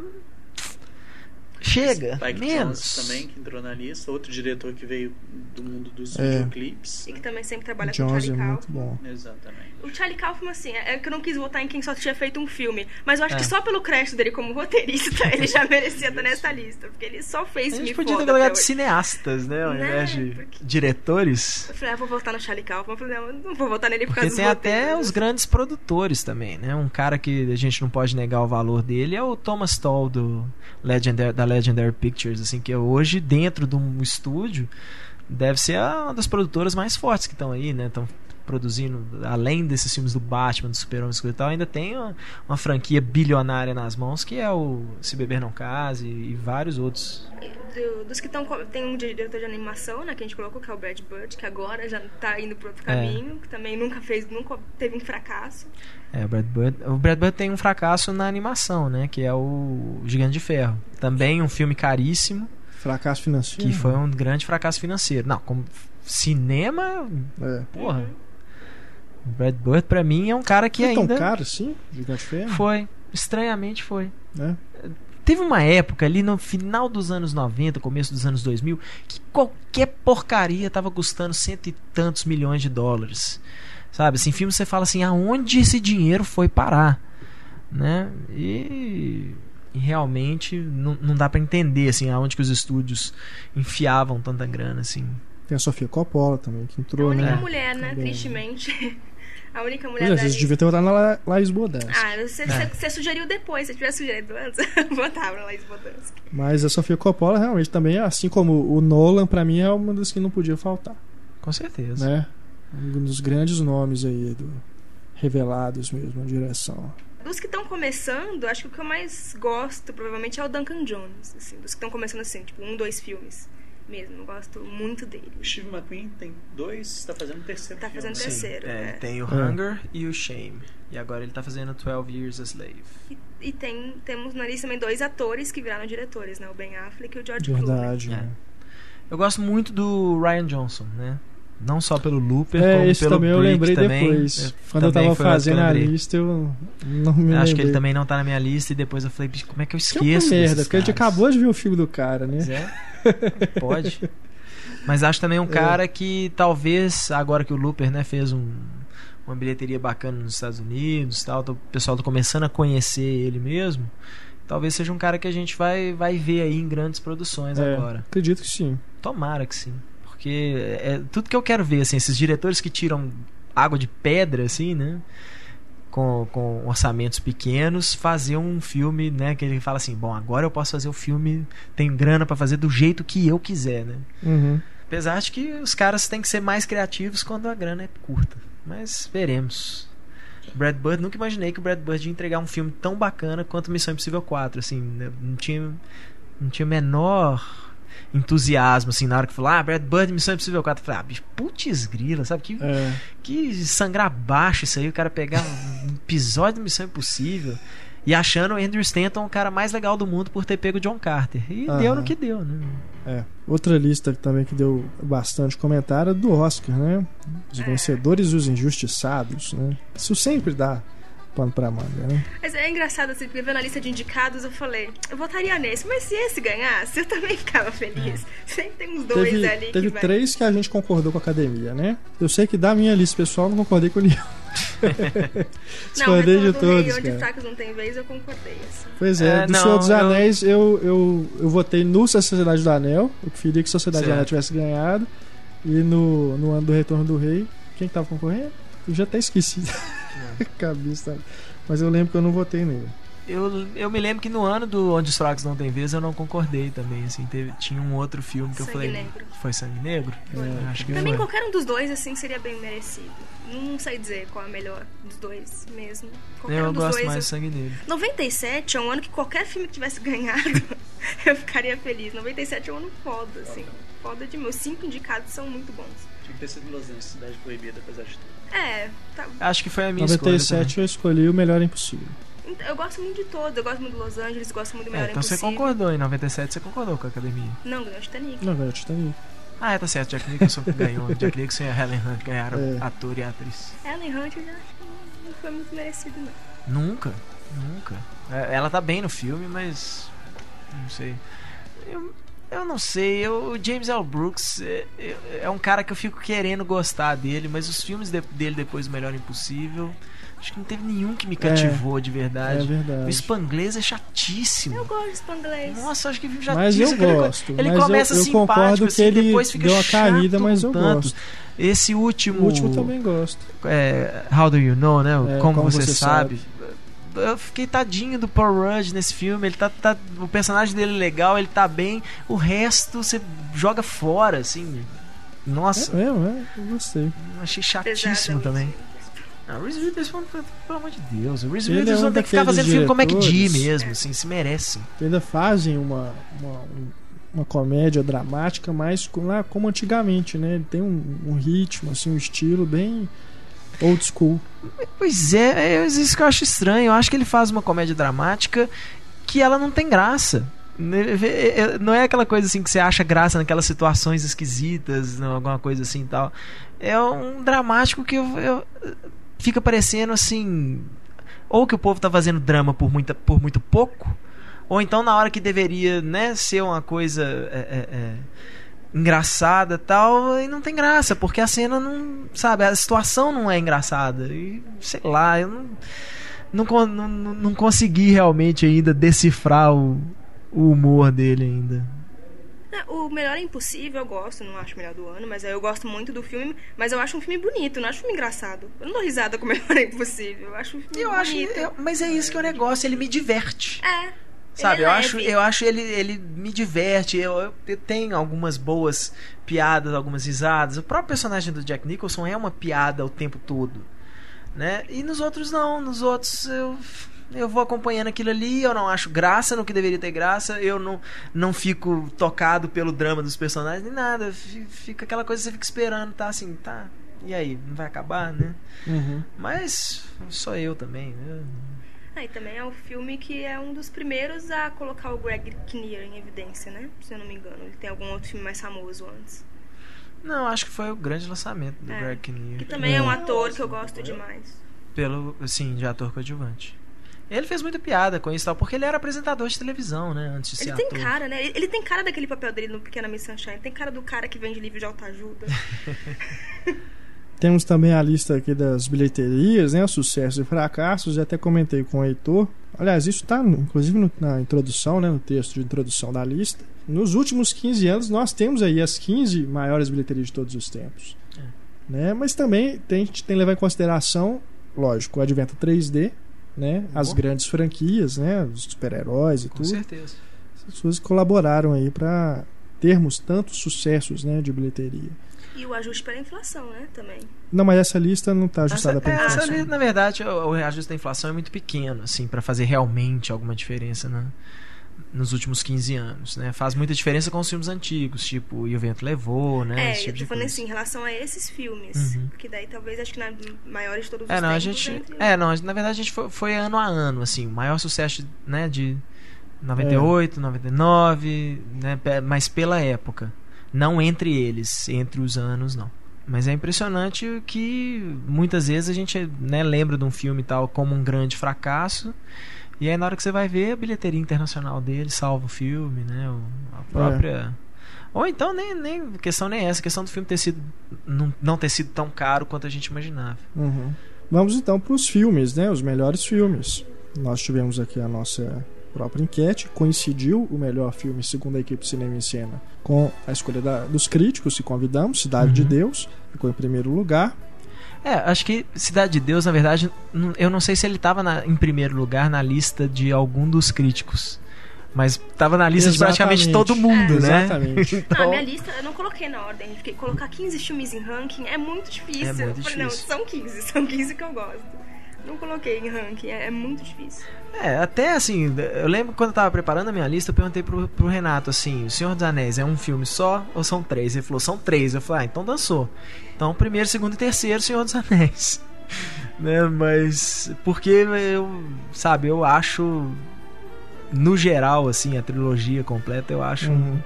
Chega, Spike menos. Jones também, que entrou na lista. Outro diretor que veio do mundo dos é. videoclips. E que também sempre trabalha Jones com o Charlie é muito bom. Exatamente. O Charlie Kaufman, assim, é que eu não quis votar em quem só tinha feito um filme. Mas eu acho é. que só pelo crédito dele como roteirista, ele já [laughs] merecia estar nessa lista. Porque ele só fez. A gente podia ter colocado cineastas, né? Ao né? invés de porque... diretores. Eu falei, ah, vou votar no Charlie Kaufman. Eu falei, não, não vou votar nele por causa Porque tem até os grandes produtores também, né? Um cara que a gente não pode negar o valor dele é o Thomas Toll do Legendary, da Legendary Pictures, assim, que é hoje dentro de um estúdio deve ser uma das produtoras mais fortes que estão aí, né? Estão produzindo, além desses filmes do Batman, do Super-Homem e tal, ainda tem uma, uma, franquia bilionária nas mãos que é o Se Beber Não Case e, e vários outros. Do, dos que estão tem um diretor de animação, né, que a gente colocou, que é o Brad Bird, que agora já está indo para outro é. caminho, é. que também nunca fez, nunca teve um fracasso. É, o Brad Bird, o Brad Bird tem um fracasso na animação, né, que é o Gigante de Ferro. Também um filme caríssimo. Fracasso financeiro. Que foi um grande fracasso financeiro. Não, como cinema, é. porra. Uhum. Brad Bird pra mim é um cara que foi ainda. tão caro assim? Gigante Ferro? Foi. Estranhamente foi. É. Teve uma época ali no final dos anos 90, começo dos anos 2000, que qualquer porcaria tava custando cento e tantos milhões de dólares. Sabe, assim, filme você fala assim, aonde esse dinheiro foi parar? Né? E, e realmente não, não dá para entender assim aonde que os estúdios enfiavam tanta grana assim. Tem a Sofia Coppola também que entrou, a única né? mulher, né, também. tristemente. [laughs] A única mulher Pois é, vocês deviam ter votado na Laís Bodansky. Ah, você, é. você, sugeriu depois. Se tivesse sugerido antes, [laughs] votava na Laís Bodansky. Mas a Sofia Coppola realmente também, assim como o Nolan, pra mim é uma das que não podia faltar. Com certeza. Né? Um dos grandes nomes aí, do, revelados mesmo na direção. Dos que estão começando, acho que o que eu mais gosto provavelmente é o Duncan Jones. Assim, dos que estão começando assim, tipo, um, dois filmes mesmo. Eu gosto muito dele. O Steve McQueen tem dois, está fazendo o terceiro. Está fazendo o terceiro. É, é. tem o Hunger e o Shame. E agora ele está fazendo 12 Years a Slave. E, e, tem, temos na lista também dois atores que viraram diretores, né? O Ben Affleck e o George Verdade, Clooney. É. Eu gosto muito do Ryan Johnson, né? Não só pelo Looper, é, como esse pelo também eu lembrei também. depois. É, Quando também eu tava fazendo a lista, eu não me Acho lembrei. que ele também não tá na minha lista e depois eu falei, como é que eu esqueço? Que é merda, porque a gente acabou de ver o filme do cara, né? É, pode. Mas acho também um [laughs] é. cara que talvez, agora que o Looper né, fez um, uma bilheteria bacana nos Estados Unidos, tal, o pessoal tá começando a conhecer ele mesmo. Talvez seja um cara que a gente vai, vai ver aí em grandes produções é, agora. Acredito que sim. Tomara que sim. Porque é tudo que eu quero ver, assim, esses diretores que tiram água de pedra, assim, né? Com, com orçamentos pequenos, fazer um filme, né? Que ele fala assim, bom, agora eu posso fazer o filme, tenho grana para fazer do jeito que eu quiser, né? Uhum. Apesar de que os caras têm que ser mais criativos quando a grana é curta. Mas veremos. Brad Bird, nunca imaginei que o Brad Bird ia entregar um filme tão bacana quanto Missão Impossível 4. Assim, né? não tinha, não tinha menor entusiasmo, assim, na hora que falou, ah, Brad Bird, Missão Impossível 4. Eu falei, ah, bicho, putz grila, sabe? Que, é. que sangrar baixo isso aí, o cara pegar um episódio de Missão Impossível e achando o Andrew Stanton o cara mais legal do mundo por ter pego John Carter. E deu no que deu, né? É. Outra lista também que deu bastante comentário é do Oscar, né? Os é. vencedores e os injustiçados, né? Isso sempre dá pano pra manga, né? Mas é engraçado assim, porque vendo a lista de indicados eu falei, eu votaria nesse, mas se esse ganhasse, eu também ficava feliz. É. Sempre tem uns dois teve, ali. Teve que três que a gente concordou com a academia, né? Eu sei que da minha lista pessoal não concordei com nenhum. [laughs] Discordei de todos. Rei, onde fracos não tem vez, eu concordei. Assim. Pois é, é do não, Senhor dos Anéis eu, eu, eu votei no Sociedade do Anel. Eu preferia que Sociedade certo. do Anel tivesse ganhado. E no, no ano do Retorno do Rei, quem que tava concorrendo? Eu já até esqueci. [laughs] [laughs] Cabeça. Mas eu lembro que eu não votei nele. Eu, eu me lembro que no ano do Onde os Fracos Não Tem Vez eu não concordei também, assim, teve, tinha um outro filme que Sangue eu falei. Negro. Foi Sangue Negro? É, acho que pra mim, qualquer um dos dois, assim, seria bem merecido. Não sei dizer qual é a melhor dos dois mesmo. Qualquer eu um gosto dois, mais eu... Sangue Negro. 97 é um ano que qualquer filme que tivesse [laughs] ganhado, eu ficaria feliz. 97 é um ano foda, assim. Foda de meus cinco indicados são muito bons. Tinha que ter sido Los Angeles, Cidade Proibida, apesar de tudo. É, tá. Acho que foi a minha 97 escolha. eu escolhi o Melhor Impossível. Então, eu gosto muito de todos. Eu gosto muito de Los Angeles, gosto muito do Melhor é, então Impossível. você concordou, em 97 você concordou com a academia. Não, ganhou o Titanic. Não, ganhou o Titanic. Ah, é, tá certo. Jack Nicholson ganhou. [laughs] Jack Nicholson e a Helen Hunt ganharam é. ator e atriz. Helen Hunt eu já acho que não foi muito merecido, não. Nunca, nunca. É, ela tá bem no filme, mas. Não sei. Eu, eu não sei, eu, o James L. Brooks é, é, é, um cara que eu fico querendo gostar dele, mas os filmes de, dele depois do Melhor Impossível, acho que não teve nenhum que me cativou é, de verdade. É verdade. O Spanglês é chatíssimo. Eu gosto de Spanglês. Nossa, acho que chatíssimo. Mas eu gosto. Ele, mas começa eu, eu simpático, assim, que ele depois fica deu uma caída, mas eu tanto. gosto. Esse último. O último também gosto. É, How Do You Know, né? É, como, como, você, você sabe. sabe eu fiquei tadinho do Paul Rudd nesse filme. Ele tá, tá, o personagem dele é legal, ele tá bem. O resto você joga fora, assim. Nossa. É mesmo, é, eu gostei. Achei chatíssimo também. Ah, o Reese Witherspoon, pelo amor de Deus, o Reese é Witherspoon um tem que ficar fazendo filme como diretores MacD mesmo, assim, se merece. Que ainda fazem uma, uma, uma comédia dramática, mas lá como antigamente, né? Ele tem um, um ritmo, assim, um estilo bem old school. Pois é, é isso que eu acho estranho. Eu acho que ele faz uma comédia dramática que ela não tem graça. Não é aquela coisa assim que você acha graça naquelas situações esquisitas, alguma coisa assim e tal. É um dramático que eu, eu, fica parecendo assim. Ou que o povo tá fazendo drama por, muita, por muito pouco, ou então na hora que deveria né, ser uma coisa. É, é, é engraçada tal, e não tem graça, porque a cena não. Sabe, a situação não é engraçada. E sei lá, eu não. Não, não, não consegui realmente ainda decifrar o, o humor dele ainda. É, o Melhor é Impossível, eu gosto, não acho o melhor do ano, mas eu gosto muito do filme, mas eu acho um filme bonito, não acho um filme engraçado. Eu não dou risada com o Melhor é Impossível, eu acho um filme eu bonito. Acho, eu, mas é isso que é o negócio, ele me diverte. É. Sabe, é eu acho, eu acho ele, ele me diverte. Eu, eu tenho algumas boas piadas, algumas risadas. O próprio personagem do Jack Nicholson é uma piada o tempo todo, né? E nos outros não, nos outros eu eu vou acompanhando aquilo ali, eu não acho graça no que deveria ter graça, eu não, não fico tocado pelo drama dos personagens, nem nada. Fica aquela coisa que você fica esperando, tá assim, tá. E aí, não vai acabar, né? Uhum. Mas sou eu também. Eu ah, e também é um filme que é um dos primeiros a colocar o Greg Kinnear em evidência, né? Se eu não me engano. Ele tem algum outro filme mais famoso antes. Não, acho que foi o grande lançamento do é, Greg Kinnear. Que também é, é um ator que eu gosto demais. Pelo, sim, de ator coadjuvante. Ele fez muita piada com isso tal, porque ele era apresentador de televisão, né? Antes de ele ser tem ator. cara, né? Ele, ele, tem cara daquele papel dele no Pequena Miss Sunshine. Tem cara do cara que vende livro de autoajuda. [laughs] Temos também a lista aqui das bilheterias, né? Sucessos e fracassos. Já até comentei com o Heitor. Aliás, isso está inclusive no, na introdução, né? no texto de introdução da lista. Nos últimos 15 anos, nós temos aí as 15 maiores bilheterias de todos os tempos. É. Né? Mas também tem, a gente tem que levar em consideração, lógico, o advento 3D, né? as grandes franquias, né? os super-heróis e com tudo. Com certeza. As pessoas colaboraram aí para termos tantos sucessos né, de bilheteria. E o ajuste pela inflação, né, também. Não, mas essa lista não está ajustada para inflação. Essa lista, na verdade, o, o reajuste da inflação é muito pequeno, assim, para fazer realmente alguma diferença na, nos últimos 15 anos, né? Faz muita diferença com os filmes antigos, tipo E o Vento Levou, né? É, Esse tipo eu tô falando assim, em relação a esses filmes. Uhum. Porque daí talvez, acho que na maior de todos os é, não, tempos, a gente, entre... É, não, na verdade a gente foi, foi, ano a ano, assim, o maior sucesso, né, de 98, é. 99, né, mas pela época. Não entre eles, entre os anos, não. Mas é impressionante que muitas vezes a gente né, lembra de um filme tal como um grande fracasso e aí na hora que você vai ver a bilheteria internacional dele salva o filme, né? A própria. É. Ou então nem, nem questão nem essa, a questão do filme ter sido não, não ter sido tão caro quanto a gente imaginava. Uhum. Vamos então para os filmes, né? Os melhores filmes. Nós tivemos aqui a nossa própria enquete, coincidiu o melhor filme segundo a equipe Cinema em Cena com a escolha da, dos críticos, se convidamos, Cidade uhum. de Deus, ficou em primeiro lugar. É, acho que Cidade de Deus, na verdade, eu não sei se ele estava em primeiro lugar na lista de algum dos críticos. Mas estava na lista exatamente. de praticamente todo mundo, é. né? Exatamente. [laughs] então... Ah, minha lista, eu não coloquei na ordem. Porque colocar 15 filmes em ranking é muito difícil. É muito eu falei, difícil. não, são 15, [laughs] são 15 que eu gosto. Não coloquei em ranking, é, é, muito difícil. É, até assim, eu lembro quando eu tava preparando a minha lista, eu perguntei pro, pro Renato assim: O Senhor dos Anéis é um filme só ou são três? Ele falou: São três. Eu falei: Ah, então dançou. Então, primeiro, segundo e terceiro, Senhor dos Anéis. [laughs] né, mas. Porque eu, sabe, eu acho. No geral, assim, a trilogia completa, eu acho. Uhum. Um,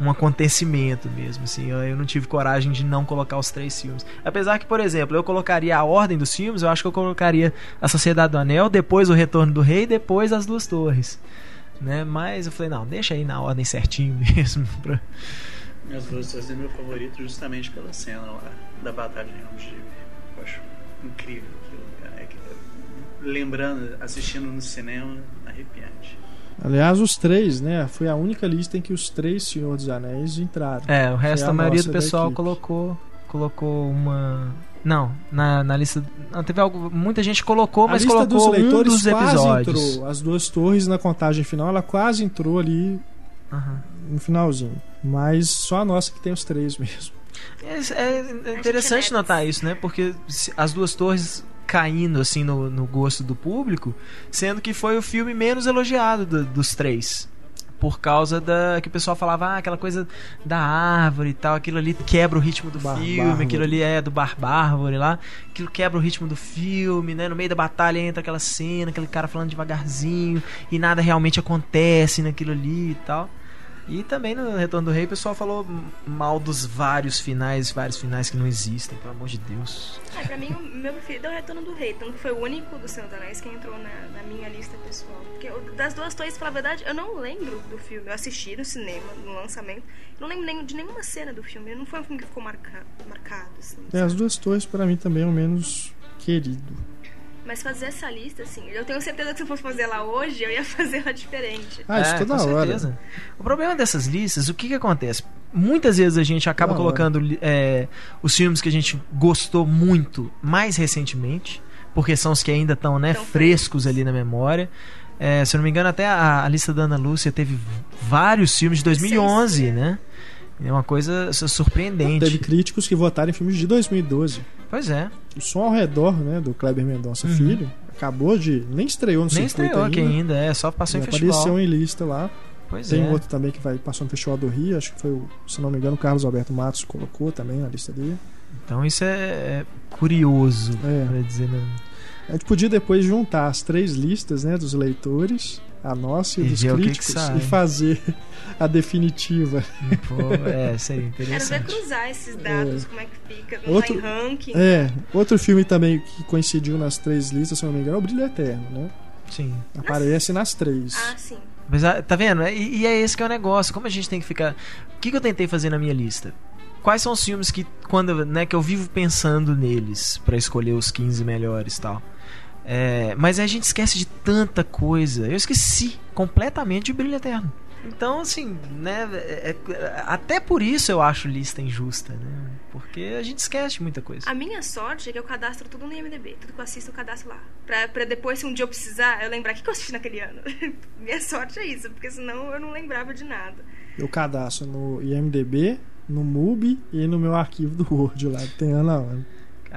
um acontecimento mesmo, assim. Eu, eu, não tive coragem de não colocar os três filmes. Apesar que, por exemplo, eu colocaria a ordem dos filmes, eu acho que eu colocaria A Sociedade do Anel, depois O Retorno do Rei, depois As Duas Torres. Né? Mas eu falei, não, deixa aí na ordem certinho [laughs] mesmo. Pra... As Duas Torres é meu favorito justamente pela cena lá da Batalha de Ramsgivir. Eu acho incrível aquilo. É que, lembrando, assistindo no cinema, arrepiante. Aliás, os três, né? Foi a única lista em que os três Senhor dos Anéis entraram. É, o resto, a, a maioria do pessoal colocou colocou uma. Não, na, na lista. Não, teve algo. Muita gente colocou, a mas lista colocou dos leitores um dos quase episódios. Entrou. As duas torres na contagem final, ela quase entrou ali uhum. no finalzinho. Mas só a nossa que tem os três [laughs] mesmo. É, é interessante notar isso, né? Porque as duas torres caindo assim no, no gosto do público, sendo que foi o filme menos elogiado do, dos três por causa da que o pessoal falava ah, aquela coisa da árvore e tal, aquilo ali quebra o ritmo do bar filme, bárvore. aquilo ali é do bar bárvore lá, aquilo quebra o ritmo do filme, né? No meio da batalha entra aquela cena, aquele cara falando devagarzinho e nada realmente acontece naquilo ali e tal. E também no Retorno do Rei o pessoal falou mal dos vários finais, vários finais que não existem, pelo amor de Deus. É, pra mim, o meu preferido é o Retorno do Rei, tanto que foi o único do Senhor dos Anéis que entrou na, na minha lista pessoal. Porque das duas torres, pra falar a verdade, eu não lembro do filme. Eu assisti no cinema, no lançamento, não lembro nem, de nenhuma cena do filme. Não foi um filme que ficou marca, marcado. Assim, é, as duas torres, para mim, também é o menos querido. Mas fazer essa lista, assim, eu tenho certeza que se eu fosse fazer ela hoje, eu ia [laughs] fazer ela diferente. Ah, isso é, toda com hora. Certeza. O problema dessas listas, o que que acontece? Muitas vezes a gente acaba toda colocando é, os filmes que a gente gostou muito mais recentemente, porque são os que ainda estão né, frescos ali na memória. É, se eu não me engano, até a, a, lista da Ana Lúcia teve vários filmes de 2011, Sei, né? É uma coisa surpreendente. Teve críticos que votaram em filmes de 2012. Pois é. O som ao redor, né, do Kleber Mendonça uhum. Filho, acabou de. Nem estreou no Nem estreou aqui ainda, é, só passou em festival. Apareceu em lista lá. Pois Tem é. outro também que vai passou no Festival do Rio, acho que foi, o, se não me engano, o Carlos Alberto Matos colocou também na lista dele. Então isso é, é curioso, é. pra dizer. Né? A gente podia depois juntar as três listas, né, dos leitores, a nossa e, e dos críticos, que que e fazer a definitiva. Pô, é, seria interessante. Quero ver cruzar esses dados, é. como é que fica, não outro, tá em ranking. É, outro filme também que coincidiu nas três listas, se não me engano, é o Brilho Eterno, né? Sim. Aparece nas três. Ah, sim. Mas ah, tá vendo? E, e, é esse que é o negócio. Como a gente tem que ficar. O que, que eu tentei fazer na minha lista? Quais são os filmes que quando né, que eu vivo pensando neles para escolher os 15 melhores e tal? É, mas a gente esquece de tanta coisa. Eu esqueci completamente de Brilho Eterno. Então, assim, né? É, é, até por isso eu acho lista injusta, né? Porque a gente esquece muita coisa. A minha sorte é que eu cadastro tudo no IMDB. Tudo que eu assisto, eu cadastro lá. Pra, pra depois, se um dia eu precisar, eu lembrar o que eu assisti naquele ano. [laughs] minha sorte é isso, porque senão eu não lembrava de nada. Eu cadastro no IMDB, no MUBI e no meu arquivo do Word lá, tem ano a ano.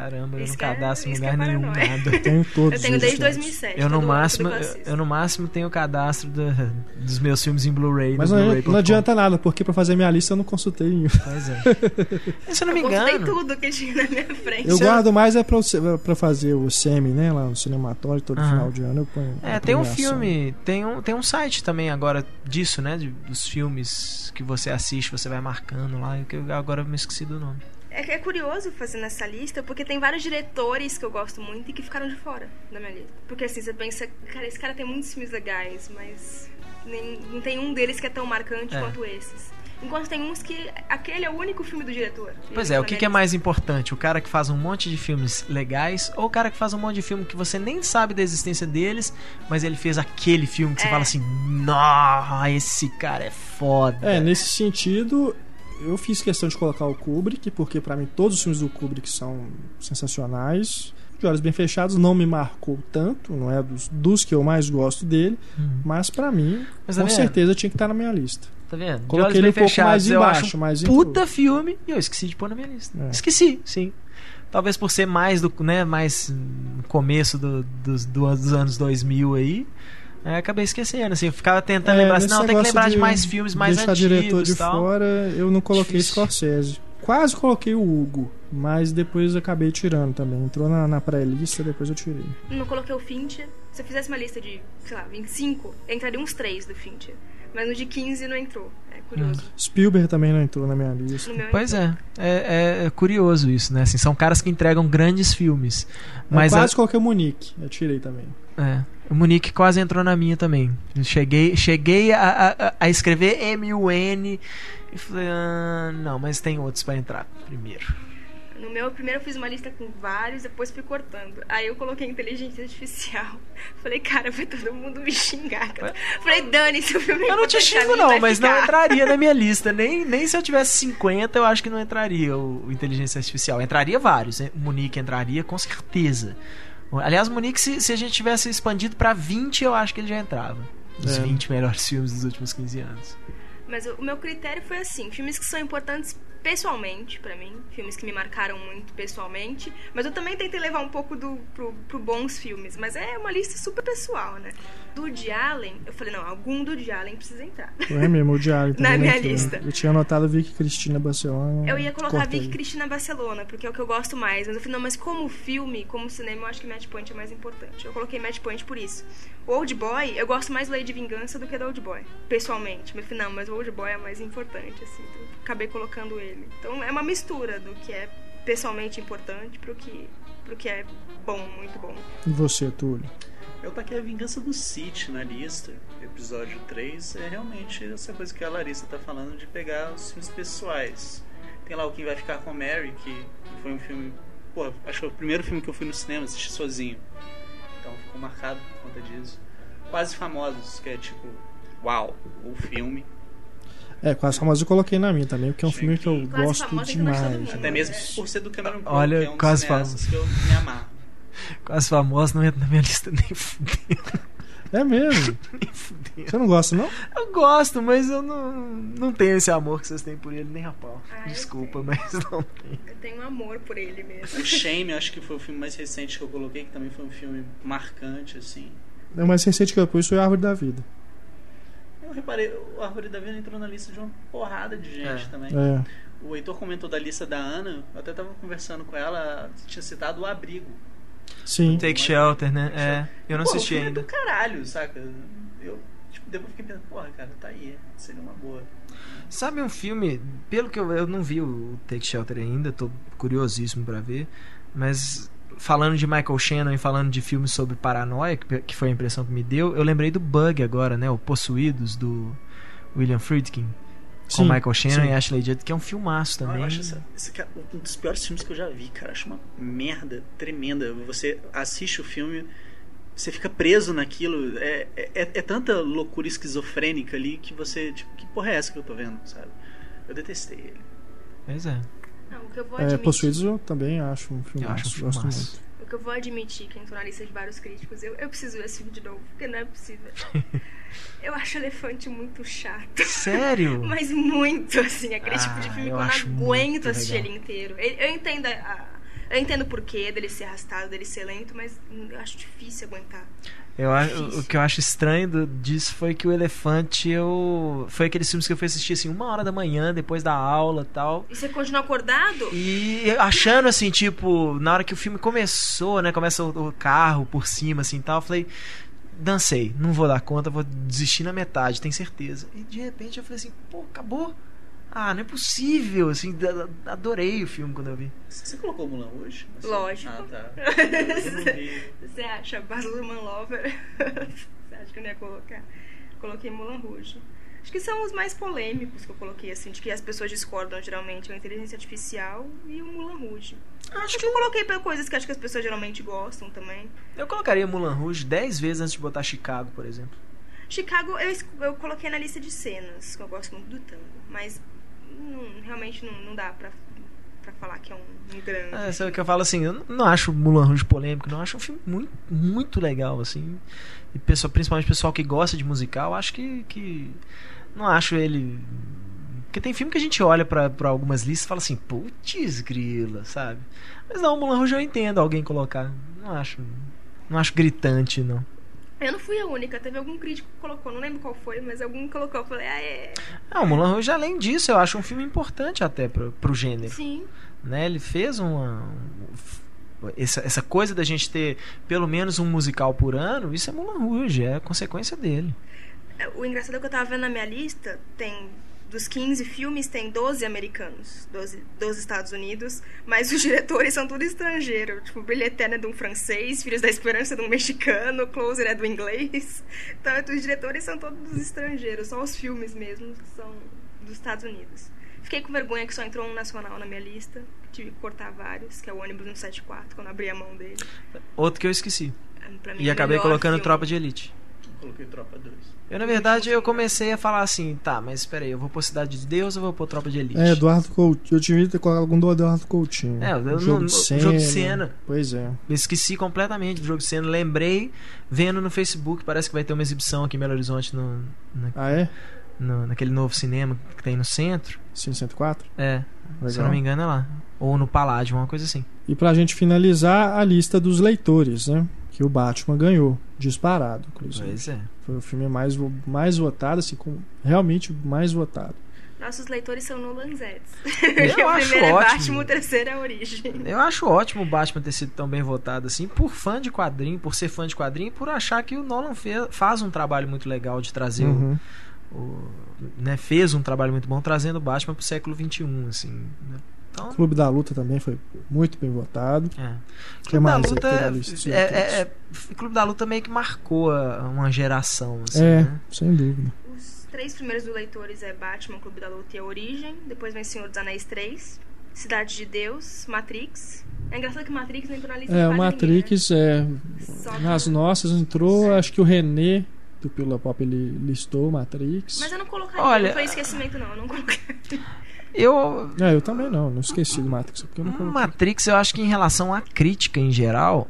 Caramba, eu não é- cadastro em lugar é nenhum, nada. Eu tenho todos [laughs] Eu tenho os desde sites. 2007. Eu no máximo, eu eu, assisto. eu no máximo tenho o cadastro da- dos meus filmes em Blu-ray. Mas não, Blu-ray.com. não adianta nada, porque pra fazer minha lista eu não consultei nenhum. Pois [laughs] é. Se eu não me Eu consultei engano. tudo que tinha na minha frente. Eu guardo mais é pra, pra fazer o SEMI, né? Lá no cinematório, todo final de ano eu ponho. É, tem um filme, tem um, tem um site também agora disso, né? de- dos filmes que você assiste, você vai marcando lá. que eu agora eu me esqueci do nome. É, é curioso fazendo essa lista, porque tem vários diretores que eu gosto muito e que ficaram de fora da minha lista. Porque assim, você pensa, cara, esse cara tem muitos filmes legais, mas nem, não tem um deles que é tão marcante É. quanto esses. Enquanto tem uns que aquele é o único filme do diretor. Pois é, tá o que, que é mais importante? O cara que faz um monte de filmes legais ou o cara que faz um monte de filme que você nem sabe da existência deles, mas ele fez aquele filme que você É. fala assim: Nossa, esse cara é foda. É, nesse sentido, eu fiz questão de colocar o Kubrick, porque pra mim todos os filmes do Kubrick são sensacionais. De Olhos Bem Fechados não me marcou tanto, não é dos, dos que eu mais gosto dele, Hum. mas pra mim, Mas tá com vendo? certeza tinha que estar na minha lista. Tá vendo? Coloquei ele um pouco Fechados, mais embaixo, um mas puta filme e eu esqueci de pôr na minha lista. É. Esqueci, sim. Talvez por ser mais do, né, mais no começo do- dos, do- dos anos 2000 aí, é, acabei esquecendo, assim, eu ficava tentando É, lembrar assim, não, tem que lembrar de, mais filmes mais deixar antigos diretor de tal. fora, eu não coloquei Difícil. Scorsese. Quase coloquei o Hugo, mas depois eu acabei tirando também. Entrou na, na pré-lista, depois eu tirei. Não coloquei o Fincher. Se eu fizesse uma lista de, sei lá, 25, entraria uns 3 do Fincher. Mas no de 15 não entrou. É curioso. Spielberg também não entrou na minha lista. Pois é, é, é curioso isso, né? Assim, são caras que entregam grandes filmes. Mas eu a- quase coloquei o Munique, eu tirei também. É. O Munique quase entrou na minha também. Eu cheguei, cheguei a, a, a escrever M-U-N e falei, ah, não, mas tem outros pra entrar primeiro. No meu, primeiro eu fiz uma lista com vários, depois fui cortando. Aí eu coloquei inteligência artificial. [laughs] Falei, cara, vai todo mundo me xingar. cara. Falei, Dani, seu filme Eu não te xingo não, mas não ficar. entraria na minha [laughs] lista. Nem, nem se eu tivesse 50, eu acho que não entraria o, o Inteligência Artificial. Entraria vários, né? O Munique entraria com certeza. Aliás, o Munique, se, se a gente tivesse expandido pra 20, eu acho que ele já entrava. Os É. 20 melhores filmes dos últimos 15 anos. Mas o o meu critério foi assim: filmes que são importantes pessoalmente pra mim, filmes que me marcaram muito pessoalmente, mas eu também tentei levar um pouco do, pro, pro bons filmes, mas é uma lista super pessoal, né? Do Woody Allen, eu falei, não, algum do Woody Allen precisa entrar. É mesmo, o Diário [laughs] também. Na minha entrou. lista. Eu tinha anotado Vicky Cristina Barcelona. Eu ia colocar. Vicky Cristina Barcelona, porque é o que eu gosto mais. Mas eu falei, não, mas como filme, como cinema, eu acho que Match Point é mais importante. Eu coloquei Match Point por isso. O Old Boy, eu gosto mais do Lady Vingança do que do Old Boy, pessoalmente. Mas eu falei, não, mas o Old Boy é mais importante, assim. Então, acabei colocando ele. Então é uma mistura do que é pessoalmente importante pro que, pro que é bom, muito bom. E você, Túlio? Eu taquei a Vingança do City na lista, episódio 3. É realmente essa coisa que a Larissa tá falando de pegar os filmes pessoais. Tem lá o Quem Vai Ficar com Mary, que foi um filme. Pô, acho que foi o primeiro filme que eu fui no cinema, assisti sozinho. Então ficou marcado por conta disso. Quase Famosos, que é tipo, uau, o filme. É, Quase Famosos eu coloquei na minha também, porque é um Sim. filme que eu Quase gosto Famosos é demais. mundo. Até mesmo por ser do Cameron Crowe, Olha, que é um dos Quase cineastas que eu me amarro. Quase famoso não entra na minha lista nem fudendo. É mesmo? [laughs] Nem fudendo. Você não gosta, não? Eu gosto, mas eu não, não tenho esse amor que vocês têm por ele, nem a pau. Ah, Desculpa, tenho. mas não tem. Eu tenho um amor por ele mesmo. O [laughs] Shame, acho que foi o filme mais recente que eu coloquei, que também foi um filme marcante, assim. O mais recente que eu pus foi a Árvore da Vida. Eu reparei, o Árvore da Vida entrou na lista de uma porrada de gente É. também. É. O Heitor comentou da lista da Ana, eu até tava conversando com ela, tinha citado o Abrigo. Sim. Take Shelter, né? É, eu não Pô, assisti o filme ainda. É do caralho, saca? Eu, tipo, depois fiquei pensando, porra, cara, tá aí, seria uma boa. Sabe um filme, pelo que eu, eu não vi o Take Shelter ainda, tô curiosíssimo pra ver, mas falando de Michael Shannon e falando de filmes sobre paranoia, que, que foi a impressão que me deu, eu lembrei do Bug agora, né? O Possuídos, do William Friedkin, com Sim, Michael Shannon sim. e Ashley Judd, que é um filmaço Não, também. eu acho essa, esse cara, um dos piores filmes que eu já vi, cara. Acho uma merda tremenda. Você assiste o filme, você fica preso naquilo. É, é, é tanta loucura esquizofrênica ali que você, tipo, que porra é essa que eu tô vendo, sabe? Eu detestei ele. Pois é. Não, o que eu vou É, admitir, Possuídos eu também acho um filme Eu acho um gosto filmaço. muito. Que eu vou admitir que entrou na lista de vários críticos. Eu, eu preciso ver esse filme de novo, porque não é possível. [laughs] eu acho Elefante muito chato. Sério? [laughs] Mas muito, assim. Aquele ah, tipo de filme que eu não aguento assistir legal. ele inteiro. Eu, eu entendo a, eu entendo o porquê dele ser arrastado, dele ser lento, mas eu acho difícil aguentar. Eu acho, o que eu acho estranho do, disso foi que o Elefante eu foi aqueles filmes que eu fui assistir assim uma hora da manhã depois da aula tal. E você continua acordado? E achando assim tipo na hora que o filme começou, né, começa o, o carro por cima assim tal, eu falei dancei, não vou dar conta, vou desistir na metade, tenho certeza. E de repente eu falei assim, pô, acabou. Ah, não é possível, assim, adorei o filme quando eu vi. Você colocou Mulan hoje? Lógico. Ah, tá. [laughs] Você acha Baz Luhrmann Lover? [laughs] Você acha que eu não ia colocar? Coloquei Mulan Rouge. Acho que são os mais polêmicos que eu coloquei, assim, de que as pessoas discordam geralmente, a inteligência artificial e o Mulan Rouge. Acho que eu coloquei para coisas que acho que as pessoas geralmente gostam também. Eu colocaria Mulan Rouge 10 vezes antes de botar Chicago, por exemplo. Chicago eu, eu coloquei na lista de cenas, que eu gosto muito do tango. Mas realmente não, não dá pra, pra falar que é um, um grande. É, sabe o que eu falo assim? Eu não acho Mulan Rouge polêmico, não. Eu acho um filme muito, muito legal, assim. E pessoal, principalmente pessoal que gosta de musical, acho que, que. Não acho ele. Porque tem filme que a gente olha para algumas listas e fala assim, putz, grila, sabe? Mas não, Mulan Rouge eu entendo alguém colocar. Não acho. Não acho gritante, não. Eu não fui a única, teve algum crítico que colocou, não lembro qual foi, mas algum colocou. Eu falei, ah, é. Ah, o Mulan Rouge, além disso, eu acho um filme importante até pro, pro gênero. Sim. Né? Ele fez uma. Essa, essa coisa da gente ter pelo menos um musical por ano, isso é Mulan Rouge, é consequência dele. É, o engraçado é que eu tava vendo na minha lista, tem dos 15 filmes, tem 12 americanos, 12 dos Estados Unidos, mas os [laughs] diretores são tudo estrangeiro. Tipo, Eterno é de um francês, Filhos da Esperança é de um mexicano, Closer é do inglês. Então, os diretores são todos estrangeiros, só os filmes mesmo que são dos Estados Unidos. Fiquei com vergonha que só entrou um nacional na minha lista. Tive que cortar vários, que é o ônibus 174, quando abri a mão dele. Outro que eu esqueci. e é acabei colocando filme. Tropa de Elite. Coloquei Tropa 2. Eu, na verdade, eu comecei a falar assim, tá, mas espera aí, eu vou pôr Cidade de Deus ou vou pôr Tropa de Elite? É, Eduardo Coutinho. Eu tive que ter colocado algum do Eduardo Coutinho. É, o jogo, no, de cena, jogo de cena. Pois é. Eu esqueci completamente do jogo de cena. Lembrei, vendo no Facebook, parece que vai ter uma exibição aqui em Belo Horizonte. No, na, ah, é? No, naquele novo cinema que tem no centro. Sim, 104? É. Legal. Se eu não me engano, é lá. Ou no Paládio, uma coisa assim. E pra gente finalizar, a lista dos leitores, né? Que o Batman ganhou, disparado, inclusive. Pois é. Foi o filme mais, mais votado, assim, com, realmente mais votado. Nossos leitores são Nolan Zeds. Eu [laughs] o acho primeiro ótimo. é Batman, o terceiro é a Origem. Eu acho ótimo o Batman ter sido tão bem votado assim, por fã de quadrinho, por ser fã de quadrinho, e por achar que o Nolan fez, faz um trabalho muito legal de trazer uhum. o, o, né, fez um trabalho muito bom trazendo o Batman pro século XXI, assim. Né? Então... O Clube da Luta também foi muito bem votado. É. Que Clube da Luta é, é, é, Clube da Luta meio que marcou uma geração. Assim, é, né? sem dúvida. Os três primeiros do Leitores é Batman, Clube da Luta e a Origem. Depois vem Senhor dos Anéis 3, Cidade de Deus, Matrix. É engraçado que Matrix não entrou na lista É, o Matrix ninguém, né? é. Nas nossas entrou, acho que o René do Pílula Pop ele listou Matrix. Mas eu não colocaria, Olha, não foi esquecimento não, eu não coloquei. [laughs] Eu. É, eu também não, não esqueci do Matrix. Porque eu não Matrix, eu acho que em relação à crítica em geral,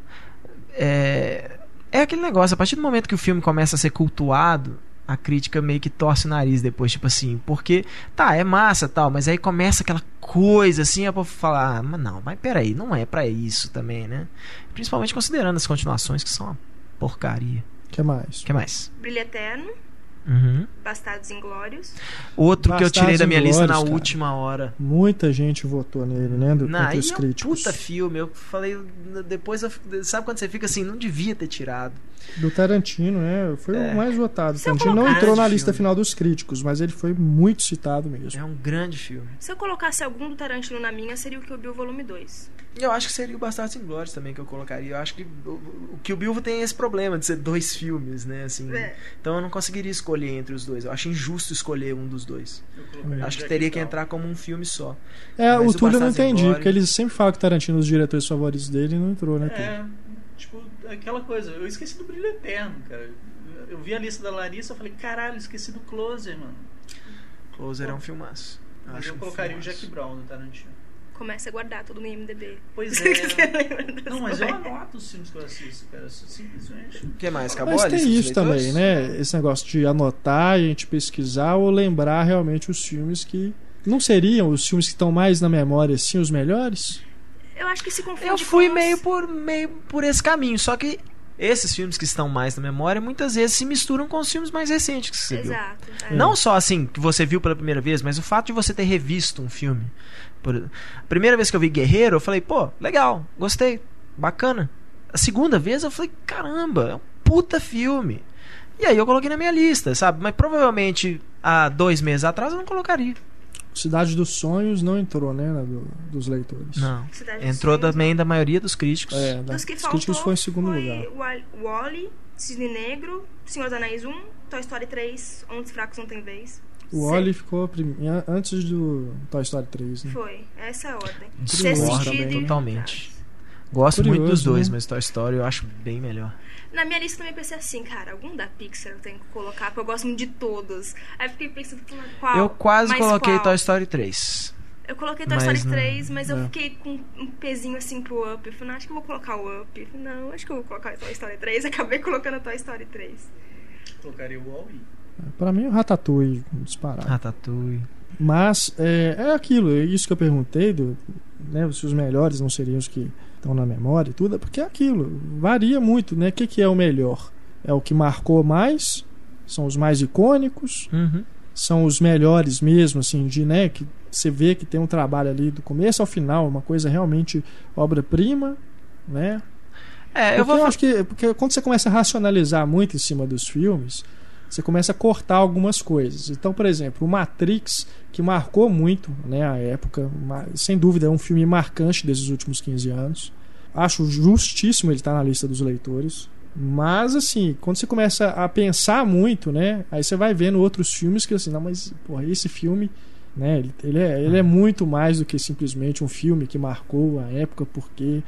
é, é aquele negócio, a partir do momento que o filme começa a ser cultuado, a crítica meio que torce o nariz depois, tipo assim, porque tá, é massa tal, mas aí começa aquela coisa assim, é pra falar, ah, mas não, mas peraí, não é para isso também, né? Principalmente considerando as continuações que são uma porcaria. que mais? que mais? Brilho Eterno. Uhum. Bastardos Inglórios. Outro Bastardos que eu tirei da minha lista na cara. última hora. Muita gente votou nele, né? Do, não, os é críticos. Um puta filme. Eu falei. Depois, sabe quando você fica assim? Não devia ter tirado. Do Tarantino, né? Foi é. o mais votado. O Tarantino não entrou na lista filme. final dos críticos, mas ele foi muito citado mesmo. É um grande filme. Se eu colocasse algum do Tarantino na minha, seria o que eu vi o volume 2. Eu acho que seria o Bastardos Inglórios também que eu colocaria. Eu acho que o, que o Bilbo tem esse problema de ser dois filmes, né? Assim, é. Então eu não conseguiria escolher entre os dois. Eu acho injusto escolher um dos dois. Acho que teria que entrar como um filme só. É, Mas o Túlio eu não entendi, Inglórios... porque eles sempre falam que Tarantino é os diretores favoritos dele e não entrou, né? É, tipo, aquela coisa. Eu esqueci do Brilho Eterno, cara. Eu vi a lista da Larissa e falei, caralho, esqueci do Closer, mano. Closer Pô. é um filmaço. Mas eu, eu colocaria o Jack Brown do Tarantino. Começa a guardar tudo no IMDB. Pois [laughs] é. não, mas eu anoto os filmes que eu assisto, cara. Simplesmente. O que mais? Acabou mas tem isso também, né? Esse negócio de anotar, a gente pesquisar ou lembrar realmente os filmes que. Não seriam os filmes que estão mais na memória, assim, os melhores? Eu acho que se confunde Eu fui meio por meio por esse caminho, só que esses filmes que estão mais na memória muitas vezes se misturam com os filmes mais recentes que você Exato, viu. É. Não só assim que você viu pela primeira vez, mas o fato de você ter revisto um filme. Por... A primeira vez que eu vi Guerreiro, eu falei, pô, legal, gostei, bacana. A segunda vez eu falei, caramba, é um puta filme. E aí eu coloquei na minha lista, sabe? Mas provavelmente há dois meses atrás eu não colocaria. Cidade dos Sonhos não entrou, né, do, dos leitores. Não. entrou também da maioria dos críticos. É, da, dos que críticos foi em segundo foi lugar. Wally, Cisne Negro, Senhor dos Anéis 1, Toy Story 3, Onde os Fracos Não Tem Vez. O Wally ficou prim... antes do Toy Story 3, né? Foi, essa é a ordem. Discordo totalmente. Gosto Curioso, muito dos dois, né? mas Toy Story eu acho bem melhor. Na minha lista também pensei assim, cara, algum da Pixar eu tenho que colocar, porque eu gosto muito de todos. Aí fiquei pensando, qual? Eu quase coloquei qual? Toy Story 3. Eu coloquei Toy Story 3, mas eu fiquei com um pezinho assim pro Up. Eu falei, não, acho que eu vou colocar o Up. Falei, não, acho que eu vou colocar o Toy Story 3. Acabei colocando Toy Story 3. Colocaria o Wall-E. Pra mim, o Ratatouille, disparado. Ratatouille. Mas é, é aquilo, é isso que eu perguntei, do, né, se os melhores não seriam os que estão na memória e tudo, é porque é aquilo, varia muito, né? O que, que é o melhor? É o que marcou mais? São os mais icônicos? Uhum. São os melhores mesmo, assim, de, né? Que você vê que tem um trabalho ali do começo ao final, uma coisa realmente obra-prima, né? É, eu vou... eu acho que porque quando você começa a racionalizar muito em cima dos filmes, você começa a cortar algumas coisas. Então, por exemplo, o Matrix, que marcou muito né, a época, sem dúvida é um filme marcante desses últimos 15 anos. Acho justíssimo ele estar na lista dos leitores. Mas, assim, quando você começa a pensar muito, né? Aí você vai vendo outros filmes que, assim, não, mas, porra, esse filme, né? Ele, ele, é, ele é muito mais do que simplesmente um filme que marcou a época, porque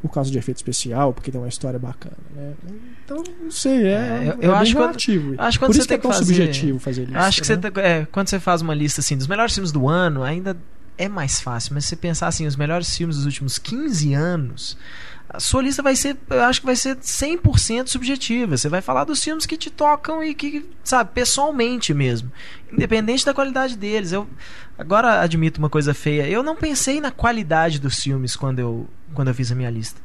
por causa de efeito especial, porque tem uma história bacana. Né? Então, não sei, é, é eu, é acho relativo. Quando, acho que por isso que é tão fazer, subjetivo fazer isso. Acho que né? você, é, quando você faz uma lista assim dos melhores filmes do ano, ainda é mais fácil, mas se você pensar assim, os melhores filmes dos últimos 15 anos, a sua lista vai ser, eu acho que vai ser 100% subjetiva. Você vai falar dos filmes que te tocam e que, sabe, pessoalmente mesmo, independente da qualidade deles. Eu agora admito uma coisa feia, eu não pensei na qualidade dos filmes quando eu quando eu fiz a minha lista.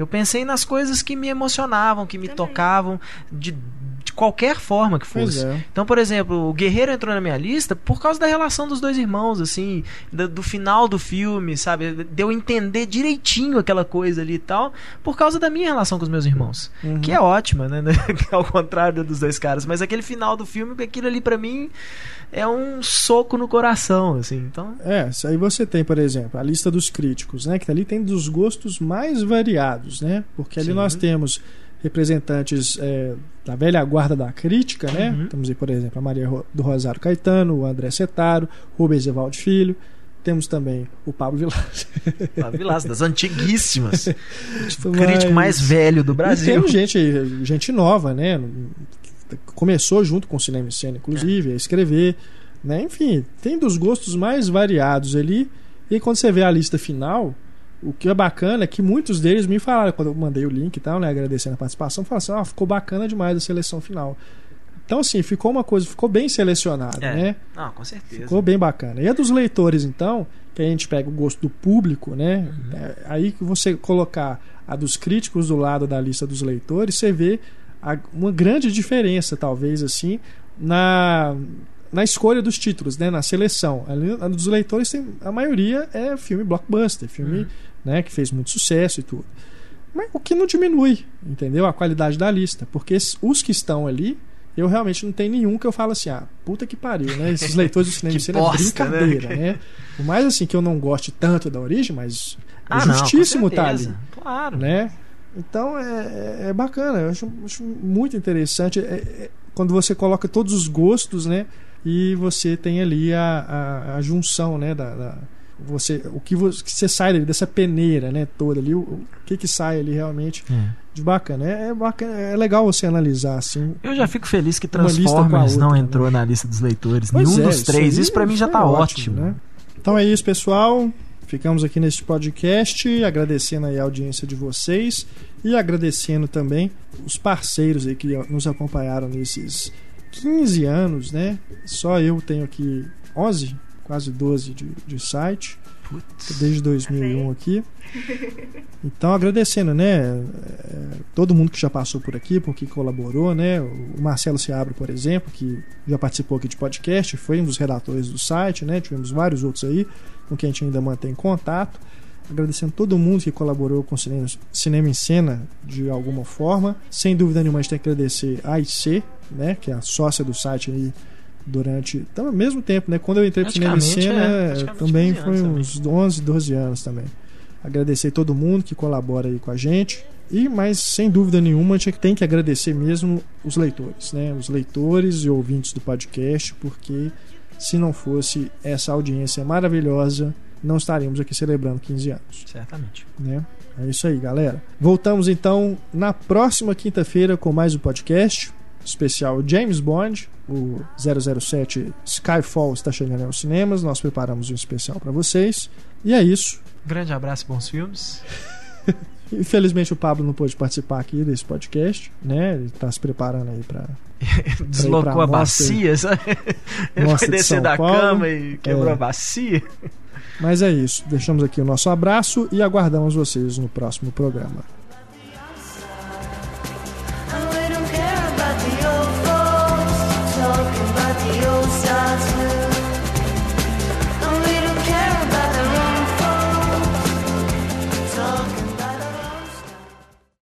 Eu pensei nas coisas que me emocionavam, que me Também. tocavam de, de qualquer forma que fosse. É. Então, por exemplo, o Guerreiro entrou na minha lista por causa da relação dos dois irmãos, assim, do, do, final do filme, sabe? De eu entender direitinho aquela coisa ali e tal, por causa da minha relação com os meus irmãos. Uhum. Que é ótima, né? [laughs] Ao contrário dos dois caras. Mas aquele final do filme, aquilo ali para mim é um soco no coração, assim. Então... É, aí você tem, por exemplo, a lista dos críticos, né? Que ali tem dos gostos mais variados, né? Porque ali Sim. nós temos representantes é, da velha guarda da crítica, né? Uhum. Temos aí, por exemplo, a Maria do Rosário Caetano, o André Setaro, Rubens Evaldo Filho. Temos também o Pablo Vilas. [laughs] Pablo Vilas, das antiguíssimas. [laughs] o crítico mais velho do Brasil. E temos gente, gente nova, né? Começou junto com o cinema e cena, inclusive, é. a escrever. Né? Enfim, tem dos gostos mais variados ali. E quando você vê a lista final, o que é bacana é que muitos deles me falaram, quando eu mandei o link e tal, né, agradecendo a participação, falaram assim: ah, ficou bacana demais a seleção final. Então, assim, ficou uma coisa, ficou bem selecionada, é. né? Não, com certeza. Ficou bem bacana. E a dos leitores, então, que a gente pega o gosto do público, né? Uhum. É, aí que você colocar a dos críticos do lado da lista dos leitores, você vê uma grande diferença, talvez, assim, na, na escolha dos títulos, né? na seleção. A dos leitores, tem, a maioria é filme blockbuster, filme uhum. né, que fez muito sucesso e tudo. Mas o que não diminui, entendeu? A qualidade da lista. Porque os que estão ali, eu realmente não tenho nenhum que eu falo assim, ah, puta que pariu, né? Esses leitores do [laughs] cinema cena é brincadeira, né? né? Por mais assim que eu não goste tanto da origem, mas é ah, justíssimo não, tá ali. Claro. Né? Então é, é, é bacana, eu acho, acho muito interessante é, é, quando você coloca todos os gostos, né? E você tem ali a, a, a junção, né? Da, da, você, o que você, que você sai ali, dessa peneira, né? Toda ali, o, o que que sai ali realmente é. de bacana. É, é, bacana. é legal você analisar assim. Eu já fico feliz que Transformers outra, não entrou né? na lista dos leitores. Pois Nenhum é, dos três. Isso, isso para mim já tá ótimo. ótimo. Né? Então é isso, pessoal. Ficamos aqui neste podcast agradecendo a audiência de vocês e agradecendo também os parceiros aí que nos acompanharam nesses 15 anos, né? Só eu tenho aqui 11, quase 12 de, de site. Putz. Desde 2001 aqui. Então, agradecendo, né? É, todo mundo que já passou por aqui, porque colaborou, né? O Marcelo Seabra, por exemplo, que já participou aqui de podcast, foi um dos redatores do site, né? Tivemos vários outros aí com quem a gente ainda mantém contato. Agradecendo todo mundo que colaborou com o cinema, cinema em Cena de alguma forma. Sem dúvida nenhuma, a gente tem que agradecer a IC, né? Que é a sócia do site aí durante então, ao mesmo tempo, né? Quando eu entrei pro cinema em cena, é, também foi uns também. 11, 12 anos também. Agradecer todo mundo que colabora aí com a gente. E, mas sem dúvida nenhuma, a gente tem que agradecer mesmo os leitores, né? Os leitores e ouvintes do podcast, porque se não fosse essa audiência maravilhosa, não estaríamos aqui celebrando 15 anos. Certamente. Né? É isso aí, galera. Voltamos então na próxima quinta-feira com mais um podcast especial James Bond. O 007 Skyfall está chegando aos cinemas. Nós preparamos um especial para vocês. E é isso. Grande abraço, bons filmes. [laughs] Infelizmente o Pablo não pôde participar aqui desse podcast, né? Ele está se preparando aí para deslocou a, a bacia, sabe? Ele vai [laughs] descer da Paulo. cama e quebrou é. a bacia. Mas é isso. Deixamos aqui o nosso abraço e aguardamos vocês no próximo programa.